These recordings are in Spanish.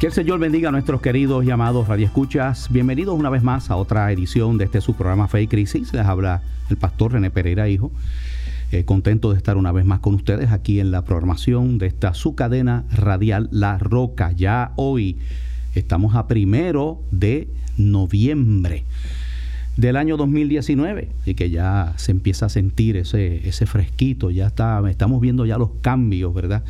Que el Señor bendiga a nuestros queridos y amados radioescuchas. Bienvenidos una vez más a otra edición de este su programa Fe y Crisis. Les habla el pastor René Pereira Hijo. Eh, contento de estar una vez más con ustedes aquí en la programación de esta su cadena radial La Roca. Ya hoy estamos a primero de noviembre del año 2019 y que ya se empieza a sentir ese, ese fresquito, ya está, estamos viendo ya los cambios, ¿verdad?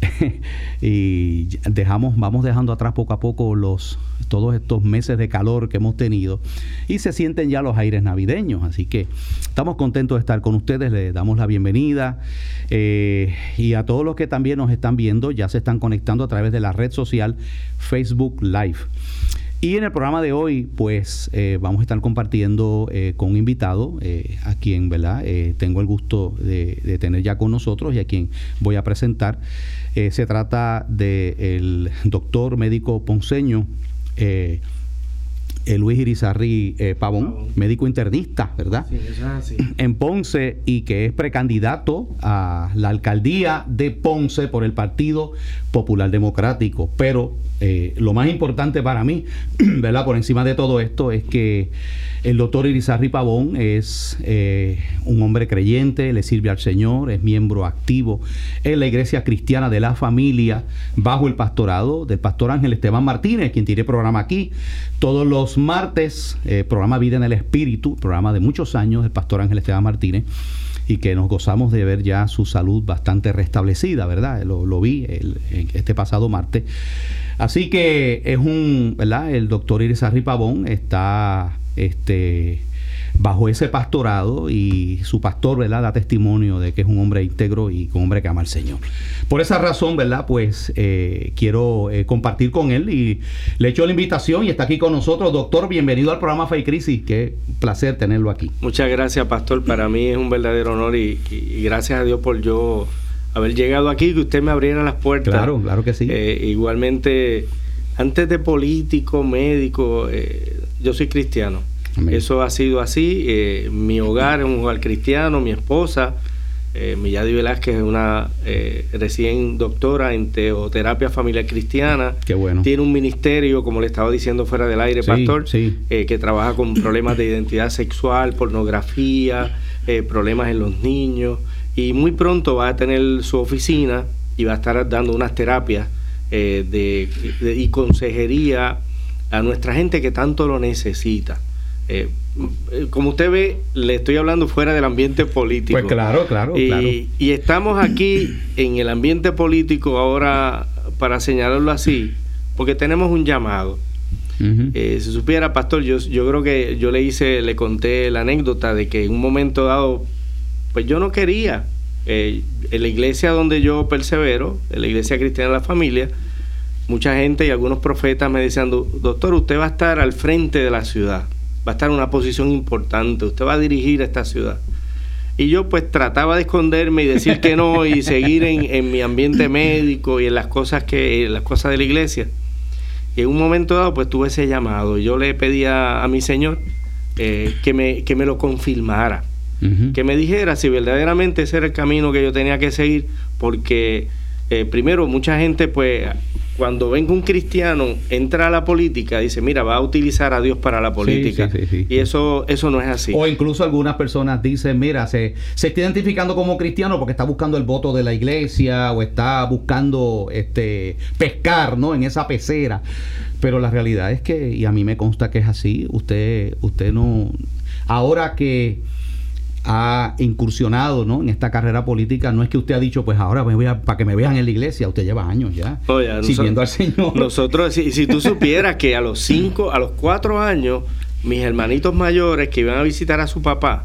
y dejamos, vamos dejando atrás poco a poco los todos estos meses de calor que hemos tenido y se sienten ya los aires navideños, así que estamos contentos de estar con ustedes, les damos la bienvenida eh, y a todos los que también nos están viendo, ya se están conectando a través de la red social Facebook Live. Y en el programa de hoy, pues eh, vamos a estar compartiendo eh, con un invitado, eh, a quien ¿verdad? tengo el gusto de, tener ya con nosotros y a quien voy a presentar. se trata del doctor médico ponceño. Luis Irizarri Pavón, médico internista, ¿verdad? Sí, eso En Ponce y que es precandidato a la alcaldía de Ponce por el Partido Popular Democrático. Pero eh, lo más importante para mí, ¿verdad? Por encima de todo esto, es que el doctor Irizarri Pavón es eh, un hombre creyente, le sirve al Señor, es miembro activo en la Iglesia Cristiana de la Familia, bajo el pastorado del pastor Ángel Esteban Martínez, quien tiene programa aquí todos los martes, eh, programa Vida en el Espíritu, programa de muchos años del pastor Ángel Esteban Martínez y que nos gozamos de ver ya su salud bastante restablecida, ¿verdad? Lo, vi este pasado martes. Así que es un, ¿verdad? El doctor Iris Pavón está este, bajo ese pastorado y su pastor, ¿verdad? Da testimonio de que es un hombre íntegro y un hombre que ama al Señor. Por esa razón, ¿verdad? Pues eh, quiero eh, compartir con él y le echo la invitación y está aquí con nosotros. Doctor, bienvenido al programa Fe Crisis. Qué placer tenerlo aquí. Muchas gracias, pastor. Para mí es un verdadero honor y gracias a Dios por yo haber llegado aquí, que usted me abriera las puertas. Claro, claro que sí. Eh, igualmente, antes de político, médico, eh, yo soy cristiano. Eso ha sido así. Eh, mi hogar es un hogar cristiano, mi esposa, mi Yadi Velázquez es una recién doctora en teoterapia familiar cristiana. Qué bueno. Tiene un ministerio, como le estaba diciendo fuera del aire, pastor, que trabaja con problemas de identidad sexual, pornografía, problemas en los niños y muy pronto va a tener su oficina y va a estar dando unas terapias eh, de, y consejería a nuestra gente que tanto lo necesita. Eh, como usted ve, le estoy hablando fuera del ambiente político. Pues claro, claro, y, claro. Y estamos aquí en el ambiente político ahora para señalarlo así, porque tenemos un llamado. Eh, si supiera, pastor, yo, yo creo que yo le hice, le conté la anécdota de que en un momento dado pues yo no quería. Eh, en la iglesia donde yo persevero, en la iglesia cristiana de la familia, mucha gente y algunos profetas me decían, doctor, usted va a estar al frente de la ciudad, va a estar en una posición importante, usted va a dirigir esta ciudad. Y yo pues trataba de esconderme y decir que no y seguir en, mi ambiente médico y en las cosas que las cosas de la iglesia. Y en un momento dado pues tuve ese llamado. Yo le pedía a mi Señor eh, que, me, que me lo confirmara que me dijera si verdaderamente ese era el camino que yo tenía que seguir, porque eh, primero mucha gente pues cuando venga un cristiano entra a la política dice mira va a utilizar a Dios para la política y eso eso no es así. O incluso algunas personas dicen mira se, se está identificando como cristiano porque está buscando el voto de la iglesia o está buscando este pescar no en esa pecera pero la realidad es que y a mí me consta que es así usted usted no ahora que ha incursionado ¿no? en esta carrera política, no es que usted ha dicho, pues ahora me voy a, para que me vean en la iglesia, usted lleva años ya siguiendo al Señor. Nosotros, si, si tú supieras que a los cinco, a los cuatro años, mis hermanitos mayores que iban a visitar a su papá,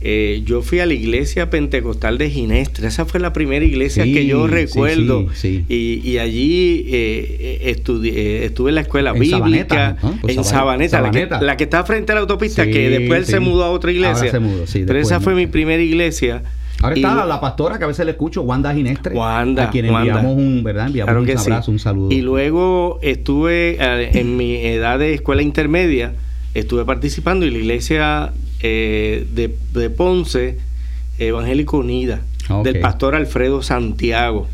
eh, yo fui a la iglesia pentecostal de Ginestra. Esa fue la primera iglesia que yo recuerdo. y, allí eh, estudié, estuve en la escuela bíblica, pues en Sabaneta, La, que, está frente a la autopista, que después él se mudó a otra iglesia. Pero esa fue mi primera iglesia. Ahora está la pastora que a veces le escucho, Wanda Ginestre. Wanda. A quien enviamos un, ¿verdad? Enviamos un abrazo, un saludo. Y luego estuve en mi edad de escuela intermedia, estuve participando en la iglesia eh, de, Ponce, Evangélico Unida, del pastor Alfredo Santiago.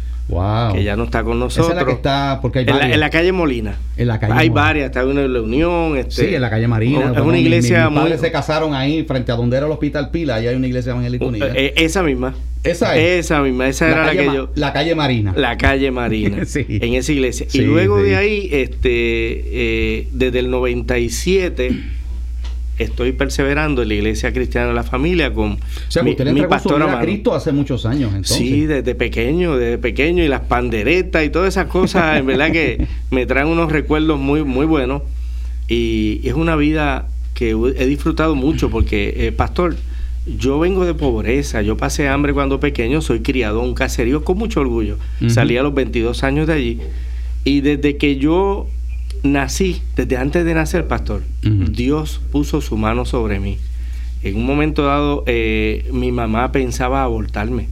Que ya no está con nosotros. Esa es la que está, porque hay en, la, calle Molina. En la calle hay varias, está una en la Unión. Este, sí, en la calle Marina. Es una iglesia muy. se casaron ahí frente a donde era el Hospital Pila, ahí hay una iglesia evangélica unida. Eh, esa misma. Esa es. Esa misma, esa era la que yo. La calle Marina. La calle Marina. sí. En esa iglesia. y luego de ahí, este, eh, desde el 97 estoy perseverando en la Iglesia Cristiana de la Familia con o sea, mi, usted mi a Cristo hace muchos años, entonces. Sí, desde pequeño, desde pequeño y las panderetas y todas esas cosas, en verdad que me traen unos recuerdos muy muy buenos y es una vida que he disfrutado mucho porque eh, pastor, yo vengo de pobreza, yo pasé hambre cuando pequeño, soy criado en un caserío con mucho orgullo. Salí a los 22 años de allí y desde que yo nací, desde antes de nacer, pastor, Dios puso su mano sobre mí. En un momento dado, eh, mi mamá pensaba abortarme.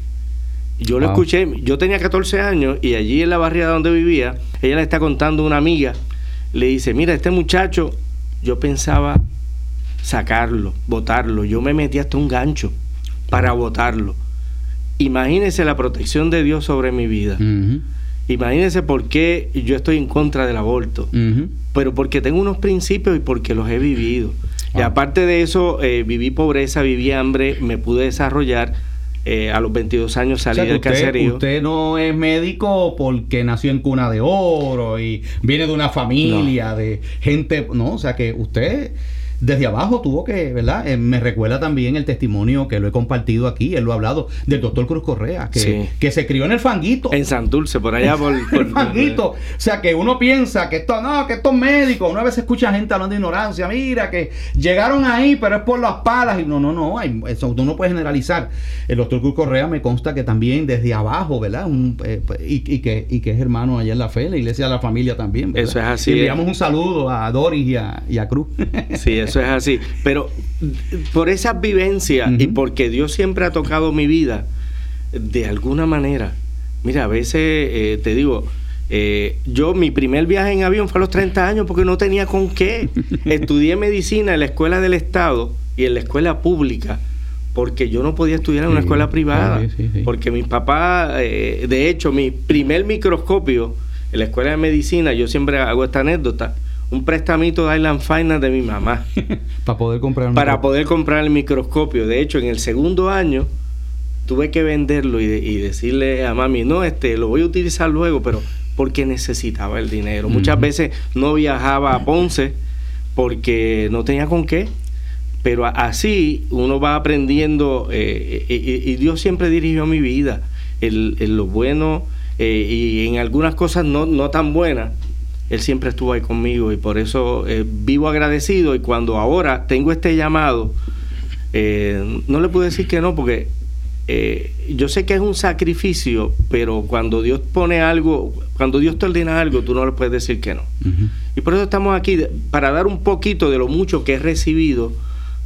Yo lo escuché, yo tenía 14 años y allí en la barriada donde vivía, ella le está contando a una amiga, le dice, mira, este muchacho, yo pensaba sacarlo, botarlo, yo me metí hasta un gancho para botarlo. Imagínese la protección de Dios sobre mi vida. Imagínense por qué yo estoy en contra del aborto. Pero porque tengo unos principios y porque los he vivido. Y ah. aparte de eso, eh, viví pobreza, viví hambre, me pude desarrollar. Eh, a los 22 años salí del caserío. Usted no es médico porque nació en cuna de oro y viene de una familia de gente, no, o sea que usted desde abajo tuvo que, ¿verdad? Eh, me recuerda también el testimonio que lo he compartido aquí, él lo ha hablado, del doctor Cruz Correa, que, que se crió en el fanguito. En Santurce, por allá por, el fanguito. O sea, que uno piensa que esto, no, que estos médicos, una vez escucha gente hablando de ignorancia, mira, que llegaron ahí, pero es por las palas. Y no, no, no, hay, eso tú no puedes generalizar. El doctor Cruz Correa me consta que también desde abajo, ¿verdad? Eh, y, que, y que es hermano allá en la fe, la iglesia de la familia también. Eso es así. Y enviamos un saludo a Doris y a, y a Cruz. Sí, eso es así. Pero por esas vivencias y porque Dios siempre ha tocado mi vida, de alguna manera, mira, a veces eh, te digo, eh, yo mi primer viaje en avión fue a los 30 años porque no tenía con qué. Estudié medicina en la escuela del Estado y en la escuela pública porque yo no podía estudiar en una escuela privada. porque mi papá, eh, de hecho, mi primer microscopio en la escuela de medicina, yo siempre hago esta anécdota, un prestamito de Island Finance de mi mamá. para poder comprar Para poder comprar el microscopio. De hecho, en el segundo año tuve que venderlo y, decirle a mami, no, este, lo voy a utilizar luego, pero porque necesitaba el dinero. Muchas veces no viajaba a Ponce porque no tenía con qué. Pero así uno va aprendiendo eh, y, Dios siempre dirigió mi vida en, lo bueno eh, y en algunas cosas no, no tan buenas él siempre estuvo ahí conmigo y por eso eh, vivo agradecido y cuando ahora tengo este llamado, eh, no le puedo decir que no porque eh, yo sé que es un sacrificio, pero cuando Dios pone algo, cuando Dios te ordena algo, tú no le puedes decir que no. Y por eso estamos aquí, para dar un poquito de lo mucho que he recibido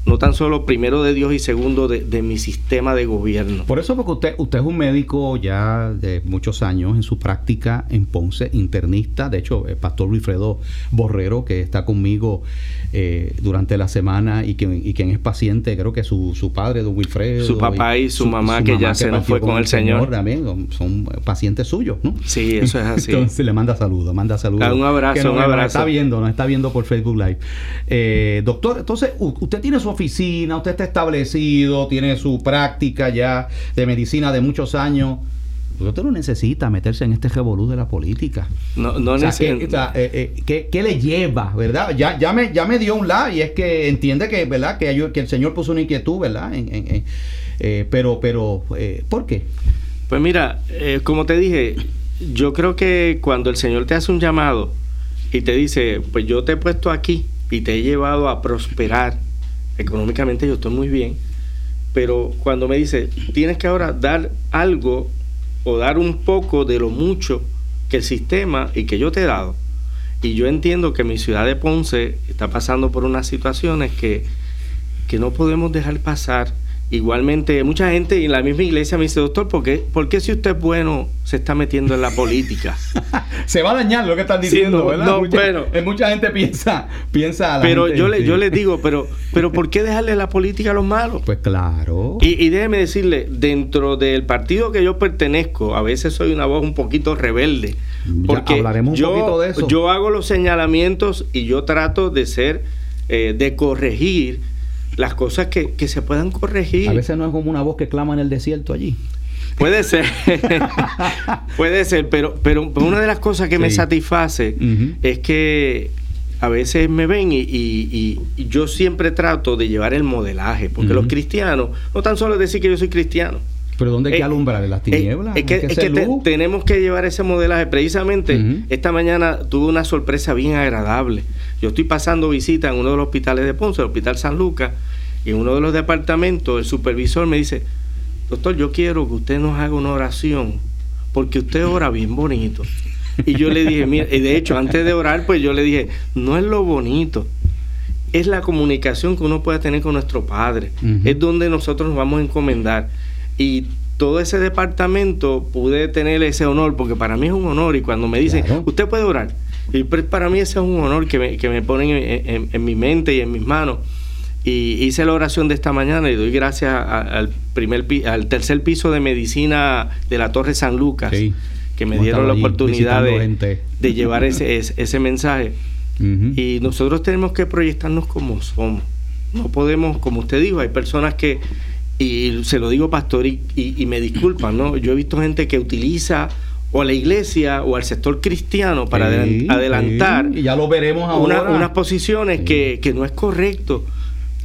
no tan solo primero de Dios y segundo de, mi sistema de gobierno. Por eso, porque usted, usted es un médico ya de muchos años en su práctica en Ponce, internista. De hecho, el pastor Wilfredo Borrero, que está conmigo eh, durante la semana y, que, y quien es paciente, creo que su, su padre, don Wilfredo. Su papá y, su, mamá, que ya se nos fue con, el Señor. También son pacientes suyos, ¿no? Sí, eso es así. Entonces le manda saludos, manda saludos. un abrazo, un abrazo. Nos está viendo, nos está viendo por Facebook Live. Eh, doctor, entonces, usted tiene su oficina, usted está establecido, tiene su práctica ya de medicina de muchos años. Usted no necesita meterse en este revolú de la política. No, no necesita. Eh, eh, ¿qué, le lleva, verdad? Ya, ya, me, ya me dio un la y es que entiende que, ¿verdad? Que, que el Señor puso una inquietud, ¿verdad? Eh, pero, pero, ¿por qué? Pues mira, como te dije, yo creo que cuando el Señor te hace un llamado y te dice, pues yo te he puesto aquí y te he llevado a prosperar económicamente yo estoy muy bien, pero cuando me dice, tienes que ahora dar algo o dar un poco de lo mucho que el sistema y que yo te he dado. Y yo entiendo que mi ciudad de Ponce está pasando por unas situaciones que, que no podemos dejar pasar Igualmente, mucha gente en la misma iglesia me dice, doctor, ¿por qué, ¿por qué si usted es bueno se está metiendo en la política? se va a dañar lo que están diciendo, ¿verdad? No, mucha, bueno, eh, mucha gente piensa, piensa Pero yo, le, yo les digo, pero, pero ¿por qué dejarle la política a los malos? Pues claro. Y, y déjeme decirle, dentro del partido que yo pertenezco, a veces soy una voz un poquito rebelde. Porque hablaremos un yo, poquito de eso. Yo hago los señalamientos y yo trato de ser, eh, de corregir las cosas que, se puedan corregir. A veces no es como una voz que clama en el desierto allí. Puede ser, puede ser, pero, pero una de las cosas que me satisface es que a veces me ven y, yo siempre trato de llevar el modelaje, porque los cristianos, no tan solo decir que yo soy cristiano. Pero ¿dónde hay que eh, alumbrar? ¿En las eh, tinieblas? Es que, tenemos que llevar ese modelaje. Precisamente esta mañana tuve una sorpresa bien agradable. Yo estoy pasando visita en uno de los hospitales de Ponce, el Hospital San Lucas, y en uno de los departamentos el supervisor me dice, doctor, yo quiero que usted nos haga una oración, porque usted ora bien bonito. Y yo le dije, mira, y de hecho, antes de orar, pues yo le dije, no es lo bonito, es la comunicación que uno puede tener con nuestro Padre, es donde nosotros nos vamos a encomendar. Y todo ese departamento pude tener ese honor, porque para mí es un honor, y cuando me dicen, usted puede orar, y para mí ese es un honor que me, que me ponen en, mi mente y en mis manos. Y hice la oración de esta mañana y doy gracias al, primer, al tercer piso de medicina de la Torre San Lucas, que me dieron la oportunidad de, de, llevar ese, ese, mensaje. Y nosotros tenemos que proyectarnos como somos. No podemos, como usted dijo, hay personas que, y se lo digo pastor, y, y me disculpan, ¿no? Yo he visto gente que utiliza o a la iglesia o al sector cristiano para adelantar. Y ya lo veremos ahora. unas posiciones que, no es correcto.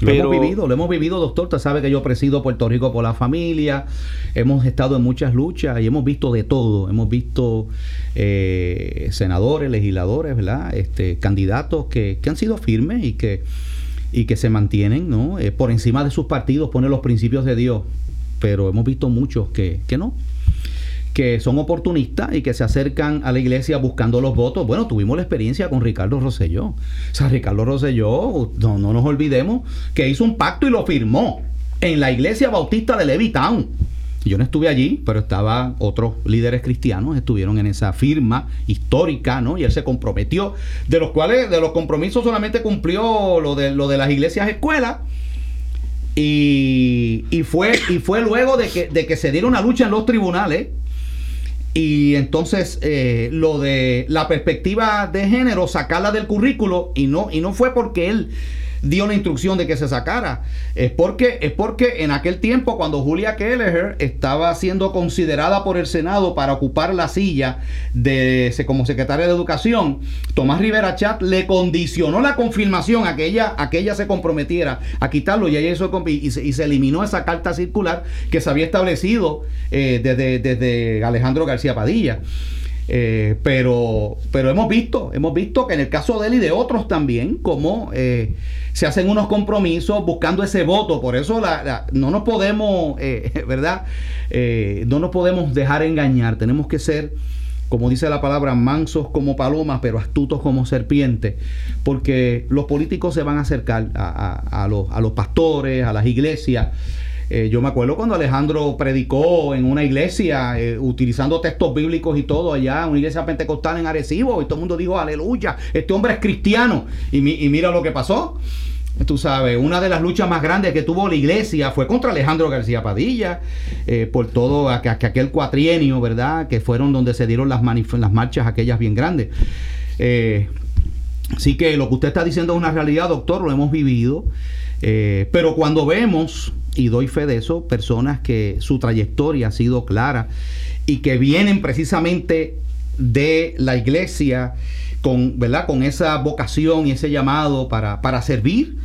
Lo hemos vivido, lo hemos vivido, doctor. Usted sabe que yo presido Puerto Rico por la familia. Hemos estado en muchas luchas y hemos visto de todo. Hemos visto eh, senadores, legisladores, ¿verdad? Este, candidatos que, han sido firmes y que, y que se mantienen, ¿no? Eh, por encima de sus partidos, ponen los principios de Dios. Pero hemos visto muchos que, que no, que son oportunistas y que se acercan a la iglesia buscando los votos. Bueno, tuvimos la experiencia con Ricardo Rosselló. O sea, Ricardo Rosselló, no, no nos olvidemos, que hizo un pacto y lo firmó en la iglesia bautista de Levittown. Yo no estuve allí, pero estaban otros líderes cristianos, estuvieron en esa firma histórica, ¿no? Y él se comprometió, de los cuales, de los compromisos solamente cumplió lo de, lo de las iglesias escuelas. Y, y, fue, y fue luego de que, de que se diera una lucha en los tribunales y entonces eh, lo de la perspectiva de género, sacarla del currículo, y no, y no fue porque él dio la instrucción de que se sacara. Es porque, es porque en aquel tiempo, cuando Julia Kelleher estaba siendo considerada por el Senado para ocupar la silla de como secretaria de Educación, Tomás Rivera Chat le condicionó la confirmación a que ella, a que ella se comprometiera a quitarlo y, ella y, se, y se eliminó esa carta circular que se había establecido eh, desde, desde Alejandro García Padilla. Eh, pero, pero hemos visto, hemos visto que en el caso de él y de otros también, como eh, se hacen unos compromisos buscando ese voto. Por eso la, no nos podemos, eh, ¿verdad? no nos podemos dejar engañar. Tenemos que ser, como dice la palabra, mansos como palomas, pero astutos como serpientes. Porque los políticos se van a acercar a, los, a los pastores, a las iglesias eh, yo me acuerdo cuando Alejandro predicó en una iglesia eh, utilizando textos bíblicos y todo allá, una iglesia pentecostal en Arecibo, y todo el mundo dijo, aleluya, este hombre es cristiano. Y, mira lo que pasó. Tú sabes, una de las luchas más grandes que tuvo la iglesia fue contra Alejandro García Padilla, eh, por todo aquel cuatrienio, ¿verdad? Que fueron donde se dieron las, las marchas aquellas bien grandes. así que lo que usted está diciendo es una realidad, doctor, lo hemos vivido. pero cuando vemos y doy fe de eso, personas que su trayectoria ha sido clara y que vienen precisamente de la iglesia con, ¿verdad? con esa vocación y ese llamado para, para servir,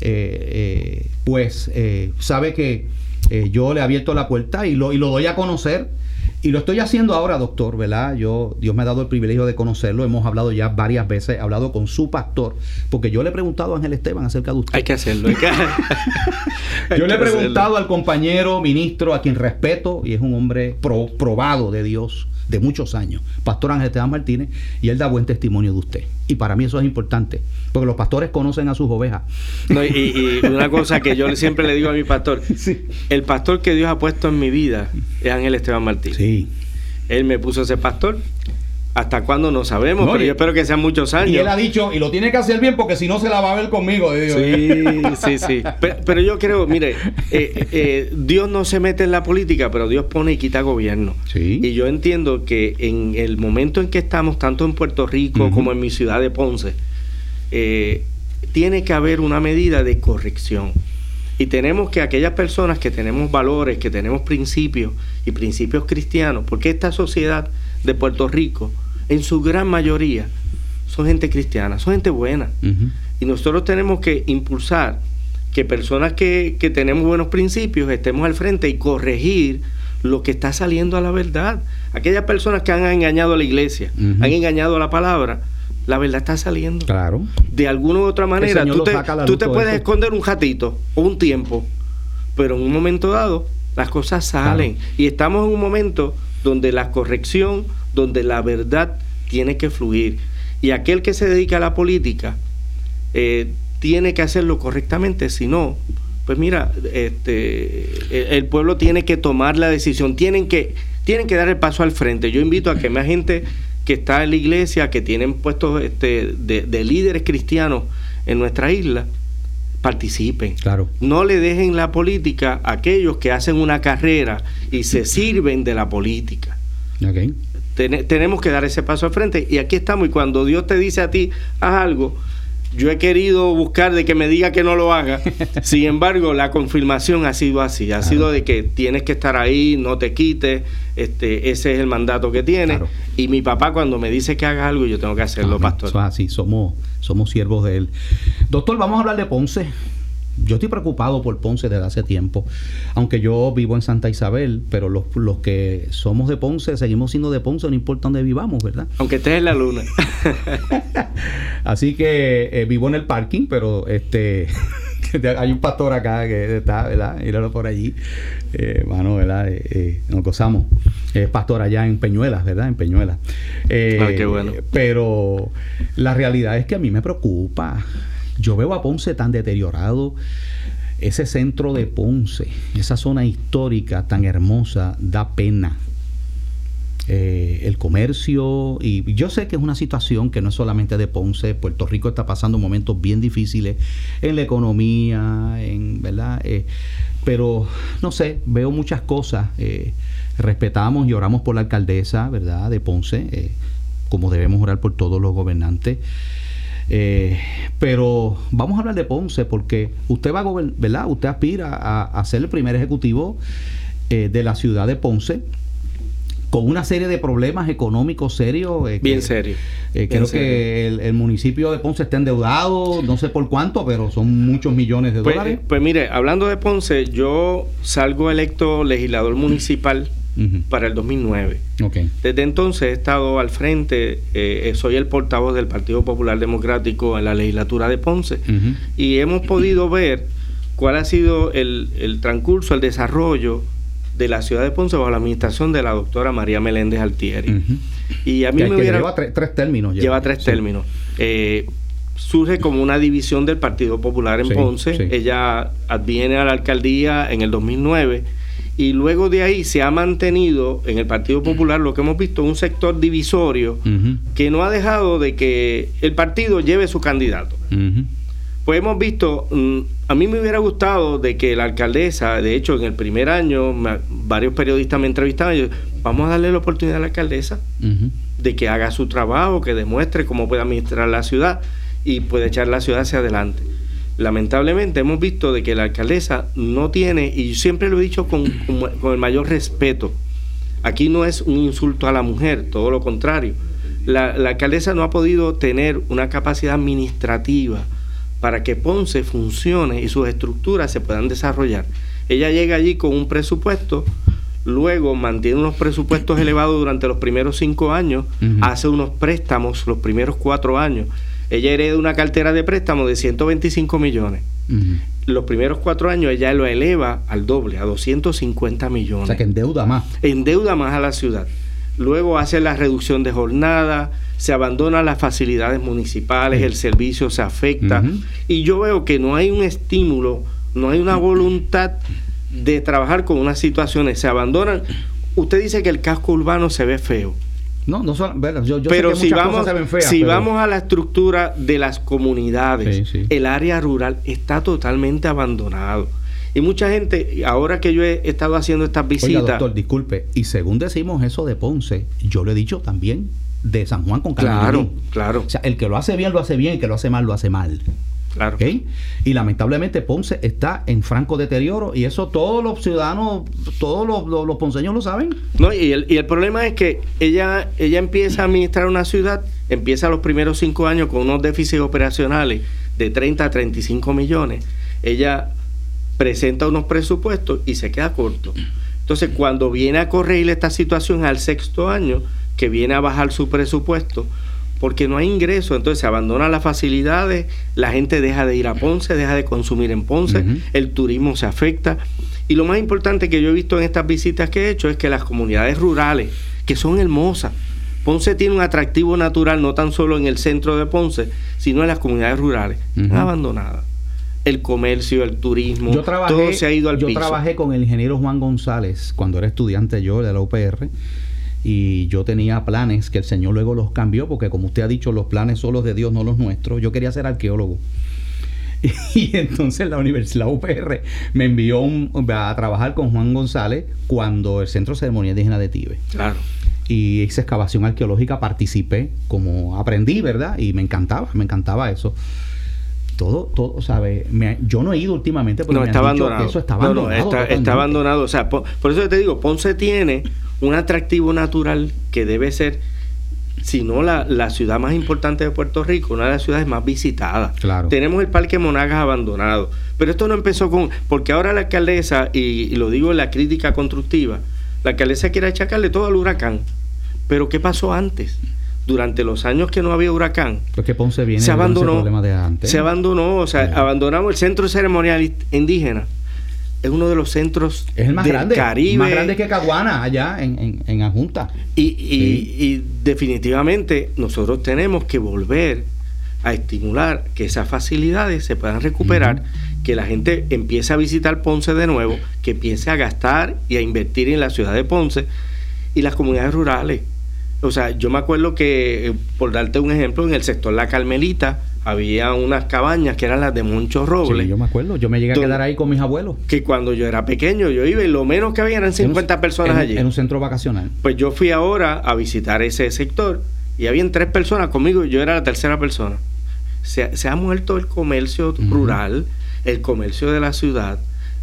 eh, eh, pues eh, sabe que yo le he abierto la puerta y lo, y lo doy a conocer Y lo estoy haciendo ahora, doctor, ¿verdad? Yo, Dios me ha dado el privilegio de conocerlo. Hemos hablado ya varias veces, he hablado con su pastor, porque yo le he preguntado a Ángel Esteban acerca de usted. Hay que hacerlo. yo le he preguntado al compañero ministro, a quien respeto, y es un hombre probado de Dios de muchos años, Pastor Ángel Esteban Martínez, y él da buen testimonio de usted. Y para mí eso es importante, porque los pastores conocen a sus ovejas. y, una cosa que yo siempre le digo a mi pastor, el pastor que Dios ha puesto en mi vida es Ángel Esteban Martínez. Sí. Él me puso ese pastor ¿Hasta cuándo? No sabemos, pero yo espero que sean muchos años. Y él ha dicho, y lo tiene que hacer bien porque si no se la va a ver conmigo. Sí, sí, sí. Pero, yo creo, mire, eh, eh, Dios no se mete en la política, pero Dios pone y quita gobierno. Sí. Y yo entiendo que en el momento en que estamos, tanto en Puerto Rico como en mi ciudad de Ponce, eh, tiene que haber una medida de corrección. Y tenemos que aquellas personas que tenemos valores, que tenemos principios y principios cristianos, porque esta sociedad de Puerto Rico, en su gran mayoría, son gente cristiana, son gente buena. Y nosotros tenemos que impulsar que personas que, tenemos buenos principios estemos al frente y corregir lo que está saliendo a la verdad. Aquellas personas que han engañado a la iglesia, han engañado a la palabra, la verdad está saliendo. Claro. De alguna u otra manera, tú te, tú te puedes esconder un ratito o un tiempo, pero en un momento dado las cosas salen. Y estamos en un momento donde la corrección, donde la verdad tiene que fluir. Y aquel que se dedica a la política eh, tiene que hacerlo correctamente, si no, pues mira, este, el pueblo tiene que tomar la decisión, tienen que, tienen que dar el paso al frente. Yo invito a que más gente que está en la iglesia, que tienen puestos este, de, de líderes cristianos en nuestra isla, participen. Claro. No le dejen la política a aquellos que hacen una carrera y se sirven de la política. tenemos que dar ese paso al frente y aquí estamos y cuando Dios te dice a ti, haz algo, yo he querido buscar de que me diga que no lo haga. Sin embargo, la confirmación ha sido así, ha sido de que tienes que estar ahí, no te quites, este, ese es el mandato que tienes. Y mi papá cuando me dice que haga algo, yo tengo que hacerlo, pastor. Eso así, somos, somos siervos de él. Doctor, vamos a hablar de Ponce. Yo estoy preocupado por Ponce desde hace tiempo, aunque yo vivo en Santa Isabel, pero los, los que somos de Ponce, seguimos siendo de Ponce, no importa dónde vivamos, ¿verdad? Aunque estés en la luna. Así que eh, vivo en el parking, pero este hay un pastor acá que está, ¿verdad? Míralo por allí, eh, mano, ¿verdad? Eh, eh, nos gozamos. Es pastor allá en Peñuelas, ¿verdad? En Peñuelas. ah, qué bueno. Pero la realidad es que a mí me preocupa yo veo a Ponce tan deteriorado. Ese centro de Ponce, esa zona histórica tan hermosa, da pena. Eh, el comercio, y yo sé que es una situación que no es solamente de Ponce, Puerto Rico está pasando momentos bien difíciles en la economía, en, ¿verdad? Eh, pero no sé, veo muchas cosas. Eh, respetamos y oramos por la alcaldesa, ¿verdad?, de Ponce, como debemos orar por todos los gobernantes. Eh, pero vamos a hablar de Ponce porque usted va a ¿verdad? Usted aspira a, ser el primer ejecutivo eh, de la ciudad de Ponce con una serie de problemas económicos serios. Eh, Bien serios. creo que el, municipio de Ponce está endeudado, no sé por cuánto, pero son muchos millones de pues, dólares. Pues mire, hablando de Ponce, yo salgo electo legislador municipal para el 2009. Desde entonces he estado al frente, eh, soy el portavoz del Partido Popular Democrático en la legislatura de Ponce y hemos podido ver cuál ha sido el, transcurso, el desarrollo de la ciudad de Ponce bajo la administración de la doctora María Meléndez Altieri. Y a mí me hubiera... Lleva tres, términos. Lleva, tres términos. Eh, surge como una división del Partido Popular en Ponce. Ella adviene a la alcaldía en el 2009 y luego de ahí se ha mantenido en el Partido Popular lo que hemos visto, un sector divisorio que no ha dejado de que el partido lleve su candidato. Pues hemos visto, mm, a mí me hubiera gustado de que la alcaldesa, de hecho en el primer año varios periodistas me entrevistaban y yo, vamos a darle la oportunidad a la alcaldesa de que haga su trabajo, que demuestre cómo puede administrar la ciudad y puede echar la ciudad hacia adelante lamentablemente hemos visto de que la alcaldesa no tiene, y siempre lo he dicho con, el mayor respeto, aquí no es un insulto a la mujer, todo lo contrario. La, alcaldesa no ha podido tener una capacidad administrativa para que Ponce funcione y sus estructuras se puedan desarrollar. Ella llega allí con un presupuesto, luego mantiene unos presupuestos elevados durante los primeros cinco años, hace unos préstamos los primeros cuatro años. Ella hereda una cartera de préstamos de 125 millones. Los primeros cuatro años ella lo eleva al doble, a 250 millones. O sea que endeuda más. Endeuda más a la ciudad. Luego hace la reducción de jornada, se abandonan las facilidades municipales, el servicio se afecta. Y yo veo que no hay un estímulo, no hay una voluntad de trabajar con unas situaciones. Se abandonan. Usted dice que el casco urbano se ve feo. No, no son, yo, pero si vamos, si vamos a la estructura de las comunidades, el área rural está totalmente abandonado. Y mucha gente, ahora que yo he estado haciendo estas visitas. Oiga, doctor, disculpe, y según decimos eso de Ponce, yo lo he dicho también de San Juan con Claro, claro. O sea, el que lo hace bien lo hace bien, el que lo hace mal lo hace mal. Claro. Y lamentablemente Ponce está en franco deterioro y eso todos los ciudadanos, todos los, ponceños lo saben. No, y el, y el, problema es que ella, ella empieza a administrar una ciudad, empieza los primeros cinco años con unos déficits operacionales de 30 a 35 millones. Ella presenta unos presupuestos y se queda corto. Entonces, cuando viene a corregir esta situación al sexto año, que viene a bajar su presupuesto porque no hay ingreso, entonces se abandonan las facilidades, la gente deja de ir a Ponce, deja de consumir en Ponce, el turismo se afecta. Y lo más importante que yo he visto en estas visitas que he hecho es que las comunidades rurales, que son hermosas, Ponce tiene un atractivo natural no tan solo en el centro de Ponce, sino en las comunidades rurales, abandonadas. El comercio, el turismo, todo se ha ido al yo Yo trabajé con el ingeniero Juan González cuando era estudiante yo de la UPR y yo tenía planes que el Señor luego los cambió, porque como usted ha dicho, los planes son los de Dios, no los nuestros. Yo quería ser arqueólogo. Y entonces la Universidad UPR me envió a trabajar con Juan González cuando el Centro de Ceremonia Indígena de Tibe. Claro. Y hice excavación arqueológica, participé, como aprendí, ¿verdad? Y me encantaba, me encantaba eso todo, todo, ¿sabes? yo no he ido últimamente porque no, está abandonado. eso está abandonado. está, abandonado. O sea, por, eso te digo, Ponce tiene un atractivo natural que debe ser, si no la, la, ciudad más importante de Puerto Rico, una de las ciudades más visitadas. Claro. Tenemos el Parque Monagas abandonado. Pero esto no empezó con. Porque ahora la alcaldesa, y, lo digo en la crítica constructiva, la alcaldesa quiere achacarle todo al huracán. Pero ¿qué pasó antes? Durante los años que no había huracán, Porque Ponce viene se abandonó, de antes. se abandonó, o sea, abandonamos el centro ceremonial indígena es uno de los centros es el más del grande, Caribe. Más grande que Caguana, allá en, en, en Ajunta. Y, y, definitivamente nosotros tenemos que volver a estimular que esas facilidades se puedan recuperar, que la gente empiece a visitar Ponce de nuevo, que empiece a gastar y a invertir en la ciudad de Ponce y las comunidades rurales. O sea, yo me acuerdo que, eh, por darte un ejemplo, en el sector La Carmelita, había unas cabañas que eran las de Moncho Robles. yo me acuerdo, yo me llegué a quedar ahí con mis abuelos. Que cuando yo era pequeño, yo iba y lo menos que había eran 50 personas allí. En un centro vacacional. Pues yo fui ahora a visitar ese sector y habían tres personas conmigo y yo era la tercera persona. Se, ha muerto el comercio rural, el comercio de la ciudad,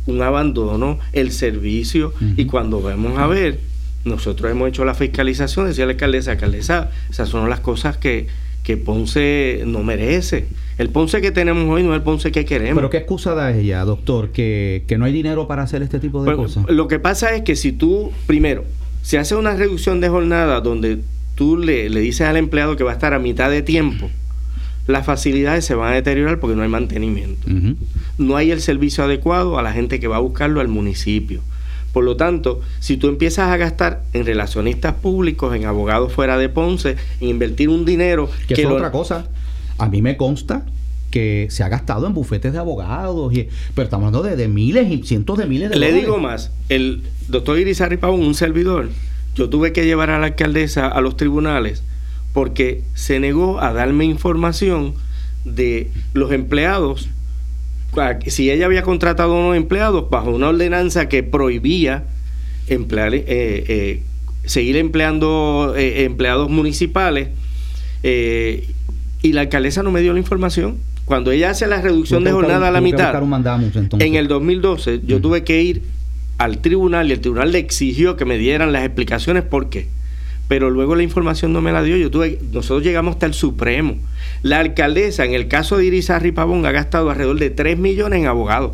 un abandono, el servicio y cuando vemos a ver, nosotros hemos hecho la fiscalización, decía la alcaldesa, alcaldesa, esas son las cosas que que Ponce no merece. El Ponce que tenemos hoy no es el Ponce que queremos. Pero ¿qué excusa da ella, doctor? Que, no hay dinero para hacer este tipo de pues, cosas. Lo que pasa es que si tú, primero, si haces una reducción de jornada donde tú le, le dices al empleado que va a estar a mitad de tiempo, las facilidades se van a deteriorar porque no hay mantenimiento. No hay el servicio adecuado a la gente que va a buscarlo al municipio. Por lo tanto, si tú empiezas a gastar en relacionistas públicos, en abogados fuera de Ponce, en invertir un dinero... Que, es otra cosa. A mí me consta que se ha gastado en bufetes de abogados, y, pero estamos hablando de, miles y cientos de miles de Le digo más, el doctor Irizarry Pavón, un servidor, yo tuve que llevar a la alcaldesa a los tribunales porque se negó a darme información de los empleados si ella había contratado a unos empleados bajo una ordenanza que prohibía emplear, eh, eh, seguir empleando eh, empleados municipales y la alcaldesa no me dio la información. Cuando ella hace la reducción de jornada a la mitad, en el 2012 yo tuve que ir al tribunal y el tribunal le exigió que me dieran las explicaciones. Por qué pero luego la información no me la dio. Yo tuve, nosotros llegamos hasta el Supremo. La alcaldesa, en el caso de Irizarry Pavón, ha gastado alrededor de 3 millones en abogados.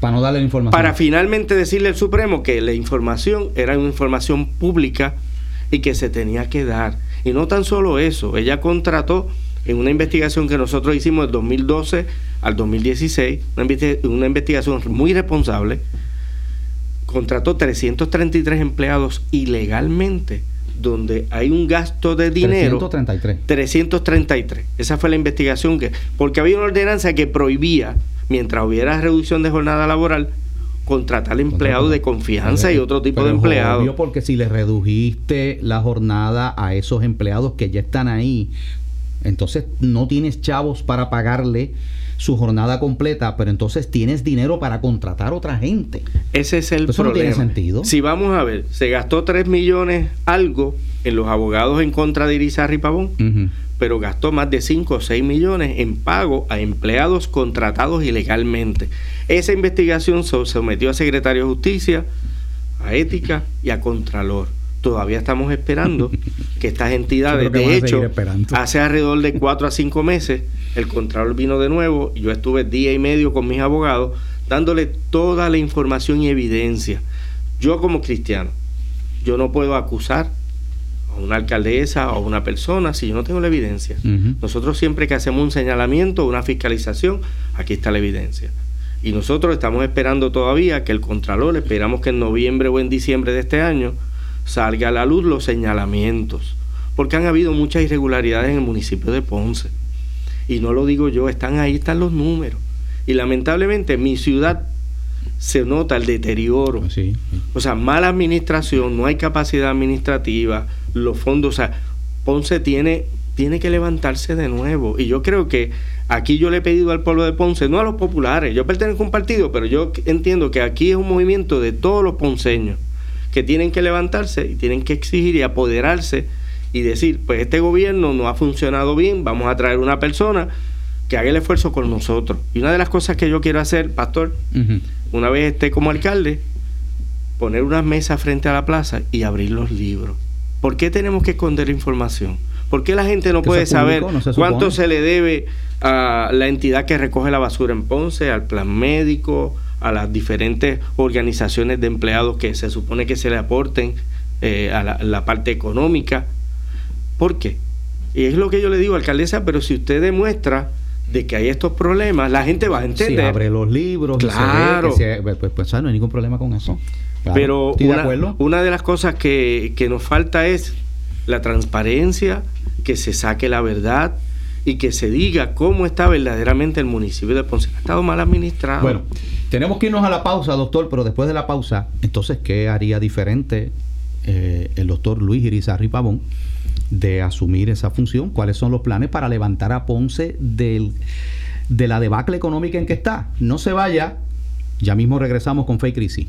Para no darle la información. Para finalmente decirle al Supremo que la información era una información pública y que se tenía que dar. Y no tan solo eso, ella contrató en una investigación que nosotros hicimos del 2012 al 2016, una investigación muy responsable, contrató 333 empleados ilegalmente, donde hay un gasto de dinero. 333. 333. Esa fue la investigación que. Porque había una ordenanza que prohibía, mientras hubiera reducción de jornada laboral, contratar empleados de confianza y otro tipo de empleados. porque si le redujiste la jornada a esos empleados que ya están ahí, entonces no tienes chavos para pagarle su jornada completa, pero entonces tienes dinero para contratar otra gente. Ese es el problema. no tiene sentido. Si vamos a ver, se gastó 3 millones algo en los abogados en contra de Irizarry Pavón, pero gastó más de 5 o 6 millones en pago a empleados contratados ilegalmente. Esa investigación se sometió a Secretario de Justicia, a Ética y a Contralor todavía estamos esperando que estas entidades, de hecho, hace alrededor de cuatro a cinco meses, el Contralor vino de nuevo, y yo estuve día y medio con mis abogados, dándole toda la información y evidencia. Yo como cristiano, yo no puedo acusar a una alcaldesa o a una persona si yo no tengo la evidencia. Nosotros siempre que hacemos un señalamiento, una fiscalización, aquí está la evidencia. Y nosotros estamos esperando todavía que el Contralor, esperamos que en noviembre o en diciembre de este año, salga a la luz los señalamientos, porque han habido muchas irregularidades en el municipio de Ponce. Y no lo digo yo, están ahí, están los números. Y lamentablemente mi ciudad se nota el deterioro. O sea, mala administración, no hay capacidad administrativa, los fondos, o sea, Ponce tiene, tiene que levantarse de nuevo. Y yo creo que aquí yo le he pedido al pueblo de Ponce, no a los populares, yo pertenezco a un partido, pero yo entiendo que aquí es un movimiento de todos los ponceños que tienen que levantarse y tienen que exigir y apoderarse y decir, pues este gobierno no ha funcionado bien, vamos a traer una persona que haga el esfuerzo con nosotros. Y una de las cosas que yo quiero hacer, pastor, una vez esté como alcalde, poner unas mesas frente a la plaza y abrir los libros. ¿Por qué tenemos que esconder información? ¿Por qué la gente no puede saber cuánto se le debe a la entidad que recoge la basura en Ponce, al plan médico, a las diferentes organizaciones de empleados que se supone que se le aporten eh, a la, parte económica. ¿Por qué? Y es lo que yo le digo, alcaldesa, pero si usted demuestra de que hay estos problemas, la gente va a entender. Si abre los libros, claro. pues, pues, pues no hay ningún problema con eso. pero una, de una, de las cosas que, que nos falta es la transparencia, que se saque la verdad, y que se diga cómo está verdaderamente el municipio de Ponce. Ha estado mal administrado. Bueno, tenemos que irnos a la pausa, doctor, pero después de la pausa, entonces, ¿qué haría diferente eh, el doctor Luis Irizarri Pavón de asumir esa función? ¿Cuáles son los planes para levantar a Ponce del, de la debacle económica en que está? No se vaya, ya mismo regresamos con Fake Crisis.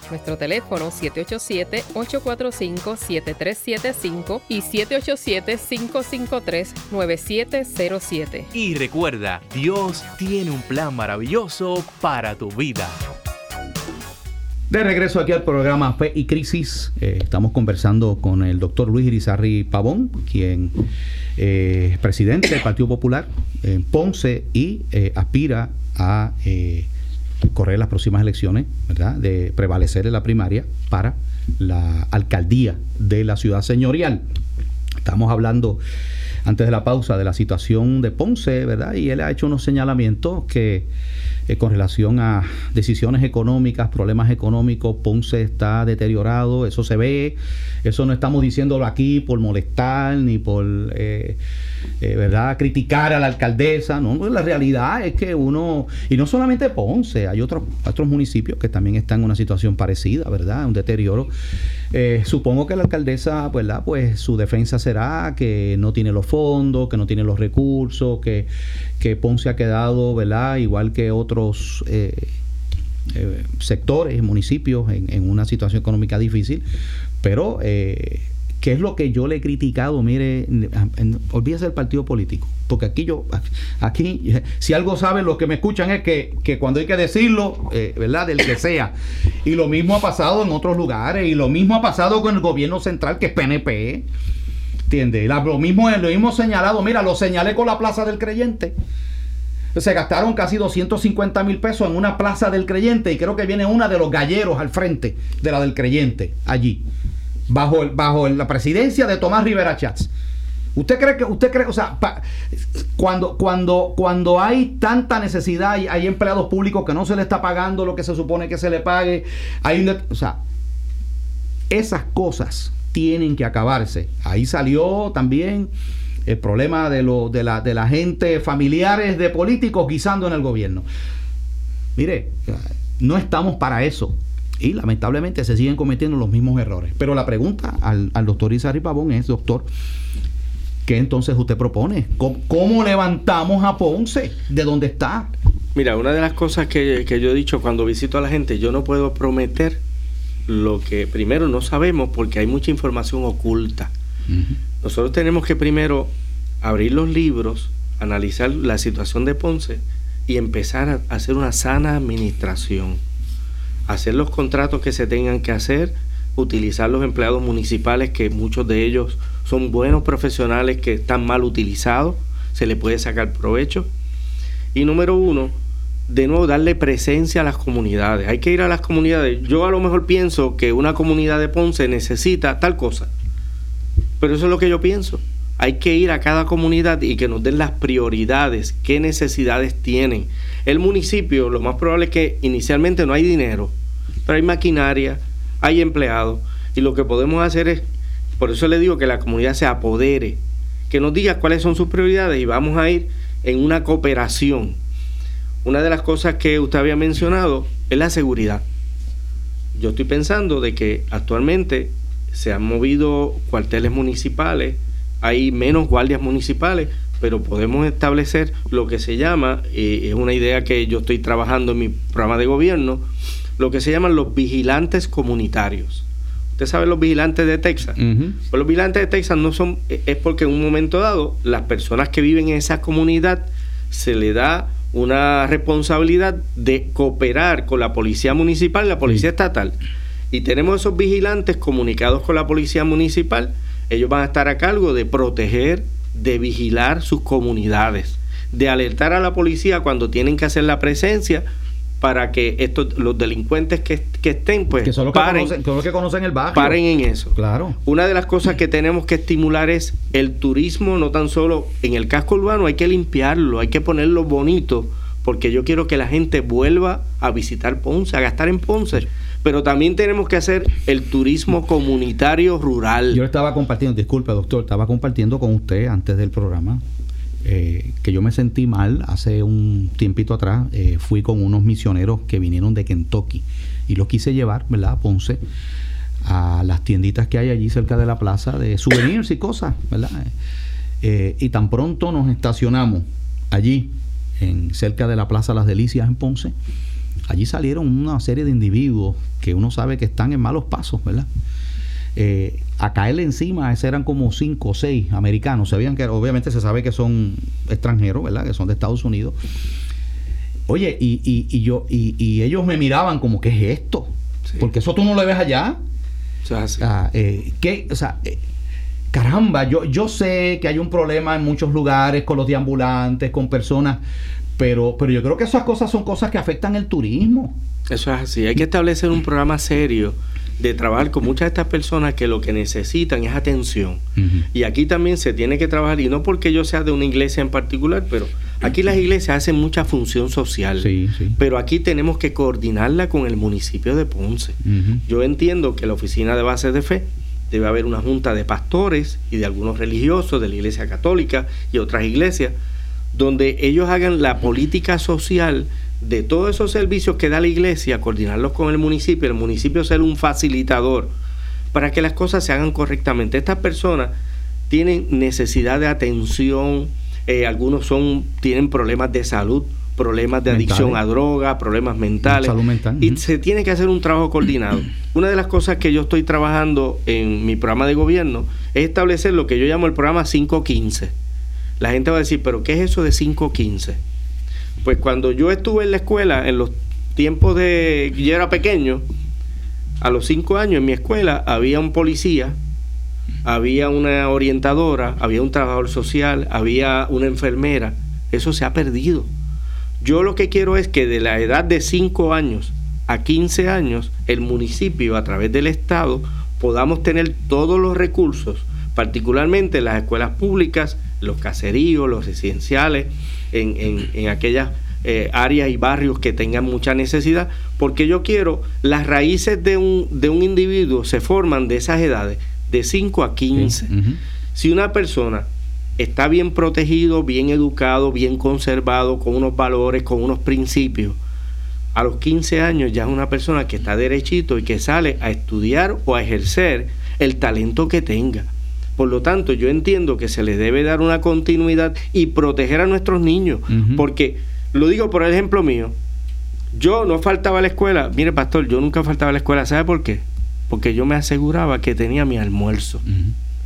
Nuestro teléfono 787-845-7375 y 787-553-9707. Y recuerda, Dios tiene un plan maravilloso para tu vida. De regreso aquí al programa Fe y Crisis, eh, estamos conversando con el doctor Luis Irizarri Pavón, quien eh, es presidente del Partido Popular en Ponce y eh, aspira a correr las próximas elecciones, ¿verdad? De prevalecer en la primaria para la alcaldía de la ciudad señorial. Estamos hablando antes de la pausa de la situación de Ponce, ¿verdad? Y él ha hecho unos señalamientos que eh, con relación a decisiones económicas, problemas económicos, Ponce está deteriorado, eso se ve, eso no estamos diciéndolo aquí por molestar ni por, eh, eh, ¿verdad?, criticar a la alcaldesa, no, pues la realidad es que uno, y no solamente Ponce, hay otros, otros municipios que también están en una situación parecida, ¿verdad?, un deterioro. supongo que la alcaldesa, ¿verdad?, pues su defensa será que no tiene los fondos, que no tiene los recursos, que, que Ponce ha quedado, ¿verdad?, igual que otros eh, eh, sectores, municipios en, una situación económica difícil, pero eh, ¿qué es lo que yo le he criticado? Mire, olvídese del partido político, porque aquí yo, aquí, si algo saben los que me escuchan es que, cuando hay que decirlo, eh, ¿verdad? Del que sea. Y lo mismo ha pasado en otros lugares, y lo mismo ha pasado con el gobierno central, que es PNP. ¿Entiendes? Lo mismo, lo mismo señalado, mira, lo señalé con la Plaza del Creyente se gastaron casi 250 mil pesos en una plaza del creyente y creo que viene una de los galleros al frente de la del creyente allí, bajo, bajo la presidencia de Tomás Rivera Chats. ¿Usted cree que, usted cree, o sea, cuando, cuando, cuando hay tanta necesidad, hay, hay, empleados públicos que no se le está pagando lo que se supone que se le pague, hay o sea, esas cosas tienen que acabarse. Ahí salió también el problema de, lo, de, la, de la gente, familiares de políticos guisando en el gobierno. Mire, no estamos para eso. Y lamentablemente se siguen cometiendo los mismos errores. Pero la pregunta al, doctor Isari Pavón es, doctor, ¿qué entonces usted propone? ¿Cómo, levantamos a Ponce de donde está? Mira, una de las cosas que, yo he dicho cuando visito a la gente, yo no puedo prometer lo que primero no sabemos porque hay mucha información oculta. Nosotros tenemos que primero abrir los libros, analizar la situación de Ponce y empezar a hacer una sana administración. Hacer los contratos que se tengan que hacer, utilizar los empleados municipales, que muchos de ellos son buenos profesionales que están mal utilizados, se le puede sacar provecho. Y número uno, de nuevo darle presencia a las comunidades. Hay que ir a las comunidades. Yo a lo mejor pienso que una comunidad de Ponce necesita tal cosa pero eso es lo que yo pienso. Hay que ir a cada comunidad y que nos den las prioridades, qué necesidades tienen. El municipio, lo más probable es que inicialmente no hay dinero, pero hay maquinaria, hay empleados. Y lo que podemos hacer es, por eso le digo que la comunidad se apodere, que nos diga cuáles son sus prioridades y vamos a ir en una cooperación. Una de las cosas que usted había mencionado es la seguridad. Yo estoy pensando de que actualmente se han movido cuarteles municipales, hay menos guardias municipales, pero podemos establecer lo que se llama, eh, es una idea que yo estoy trabajando en mi programa de gobierno, lo que se llaman los vigilantes comunitarios. Usted sabe los vigilantes de Texas. Pues los vigilantes de Texas no son, e, es porque en un momento dado las personas que viven en esa comunidad se le da una responsabilidad de cooperar con la policía municipal y la policía estatal y tenemos esos vigilantes comunicados con la policía municipal. Ellos van a estar a cargo de proteger, de vigilar sus comunidades, de alertar a la policía cuando tienen que hacer la presencia para que estos los delincuentes que, estén pues que son los paren, que conocen, que conocen el barrio. paren en eso. Claro. Una de las cosas que tenemos que estimular es el turismo no tan solo en el casco urbano hay que limpiarlo hay que ponerlo bonito porque yo quiero que la gente vuelva a visitar Ponce a gastar en Ponce pero también tenemos que hacer el turismo comunitario rural. Yo estaba compartiendo, disculpe doctor, estaba compartiendo con usted antes del programa eh, que yo me sentí mal hace un tiempito atrás. Eh, fui con unos misioneros que vinieron de Kentucky y los quise llevar, ¿verdad? A Ponce, a las tienditas que hay allí cerca de la plaza de souvenirs y cosas, ¿verdad? Eh, y tan pronto nos estacionamos allí, en, cerca de la Plaza Las Delicias en Ponce, allí salieron una serie de individuos que uno sabe que están en malos pasos, ¿verdad? Eh, a caerle encima, ese eran como cinco o seis americanos. Sabían que obviamente se sabe que son extranjeros, ¿verdad? Que son de Estados Unidos. Oye, y, y, yo, y, ellos me miraban como, ¿qué es esto? Porque eso tú no lo ves allá. O sea, eh, ¿qué? O sea, eh, caramba, yo, yo sé que hay un problema en muchos lugares con los deambulantes, con personas, pero, pero yo creo que esas cosas son cosas que afectan el turismo. Eso es así. Hay que establecer un programa serio de trabajar con muchas de estas personas que lo que necesitan es atención. Y aquí también se tiene que trabajar, y no porque yo sea de una iglesia en particular, pero aquí las iglesias hacen mucha función social. Sí, sí. Pero aquí tenemos que coordinarla con el municipio de Ponce. Yo entiendo que la oficina de bases de fe debe haber una junta de pastores y de algunos religiosos de la iglesia católica y otras iglesias donde ellos hagan la política social de todos esos servicios que da la iglesia, coordinarlos con el municipio, el municipio ser un facilitador para que las cosas se hagan correctamente. Estas personas tienen necesidad de atención, eh, algunos son, tienen problemas de salud, problemas de adicción a droga, problemas mentales. Salud mental. Y se tiene que hacer un trabajo coordinado. Una de las cosas que yo estoy trabajando en mi programa de gobierno es establecer lo que yo llamo el programa 515. La gente va a decir, pero ¿qué es eso de 515? Pues cuando yo estuve en la escuela, en los tiempos de yo era pequeño, a los cinco años en mi escuela había un policía, había una orientadora, había un trabajador social, había una enfermera. Eso se ha perdido. Yo lo que quiero es que de la edad de 5 años a 15 años, el municipio a través del Estado podamos tener todos los recursos, particularmente las escuelas públicas, los caseríos, los residenciales, en, en, aquellas eh, áreas y barrios que tengan mucha necesidad, porque yo quiero, las raíces de un, de un individuo se forman de esas edades, de 5 a 15. Si una persona está bien protegido, bien educado, bien conservado, con unos valores, con unos principios, a los 15 años ya es una persona que está derechito y que sale a estudiar o a ejercer el talento que tenga. Por lo tanto, yo entiendo que se le debe dar una continuidad y proteger a nuestros niños, porque lo digo por el ejemplo mío, yo no faltaba a la escuela, mire pastor, yo nunca faltaba a la escuela, ¿sabe por qué? Porque yo me aseguraba que tenía mi almuerzo.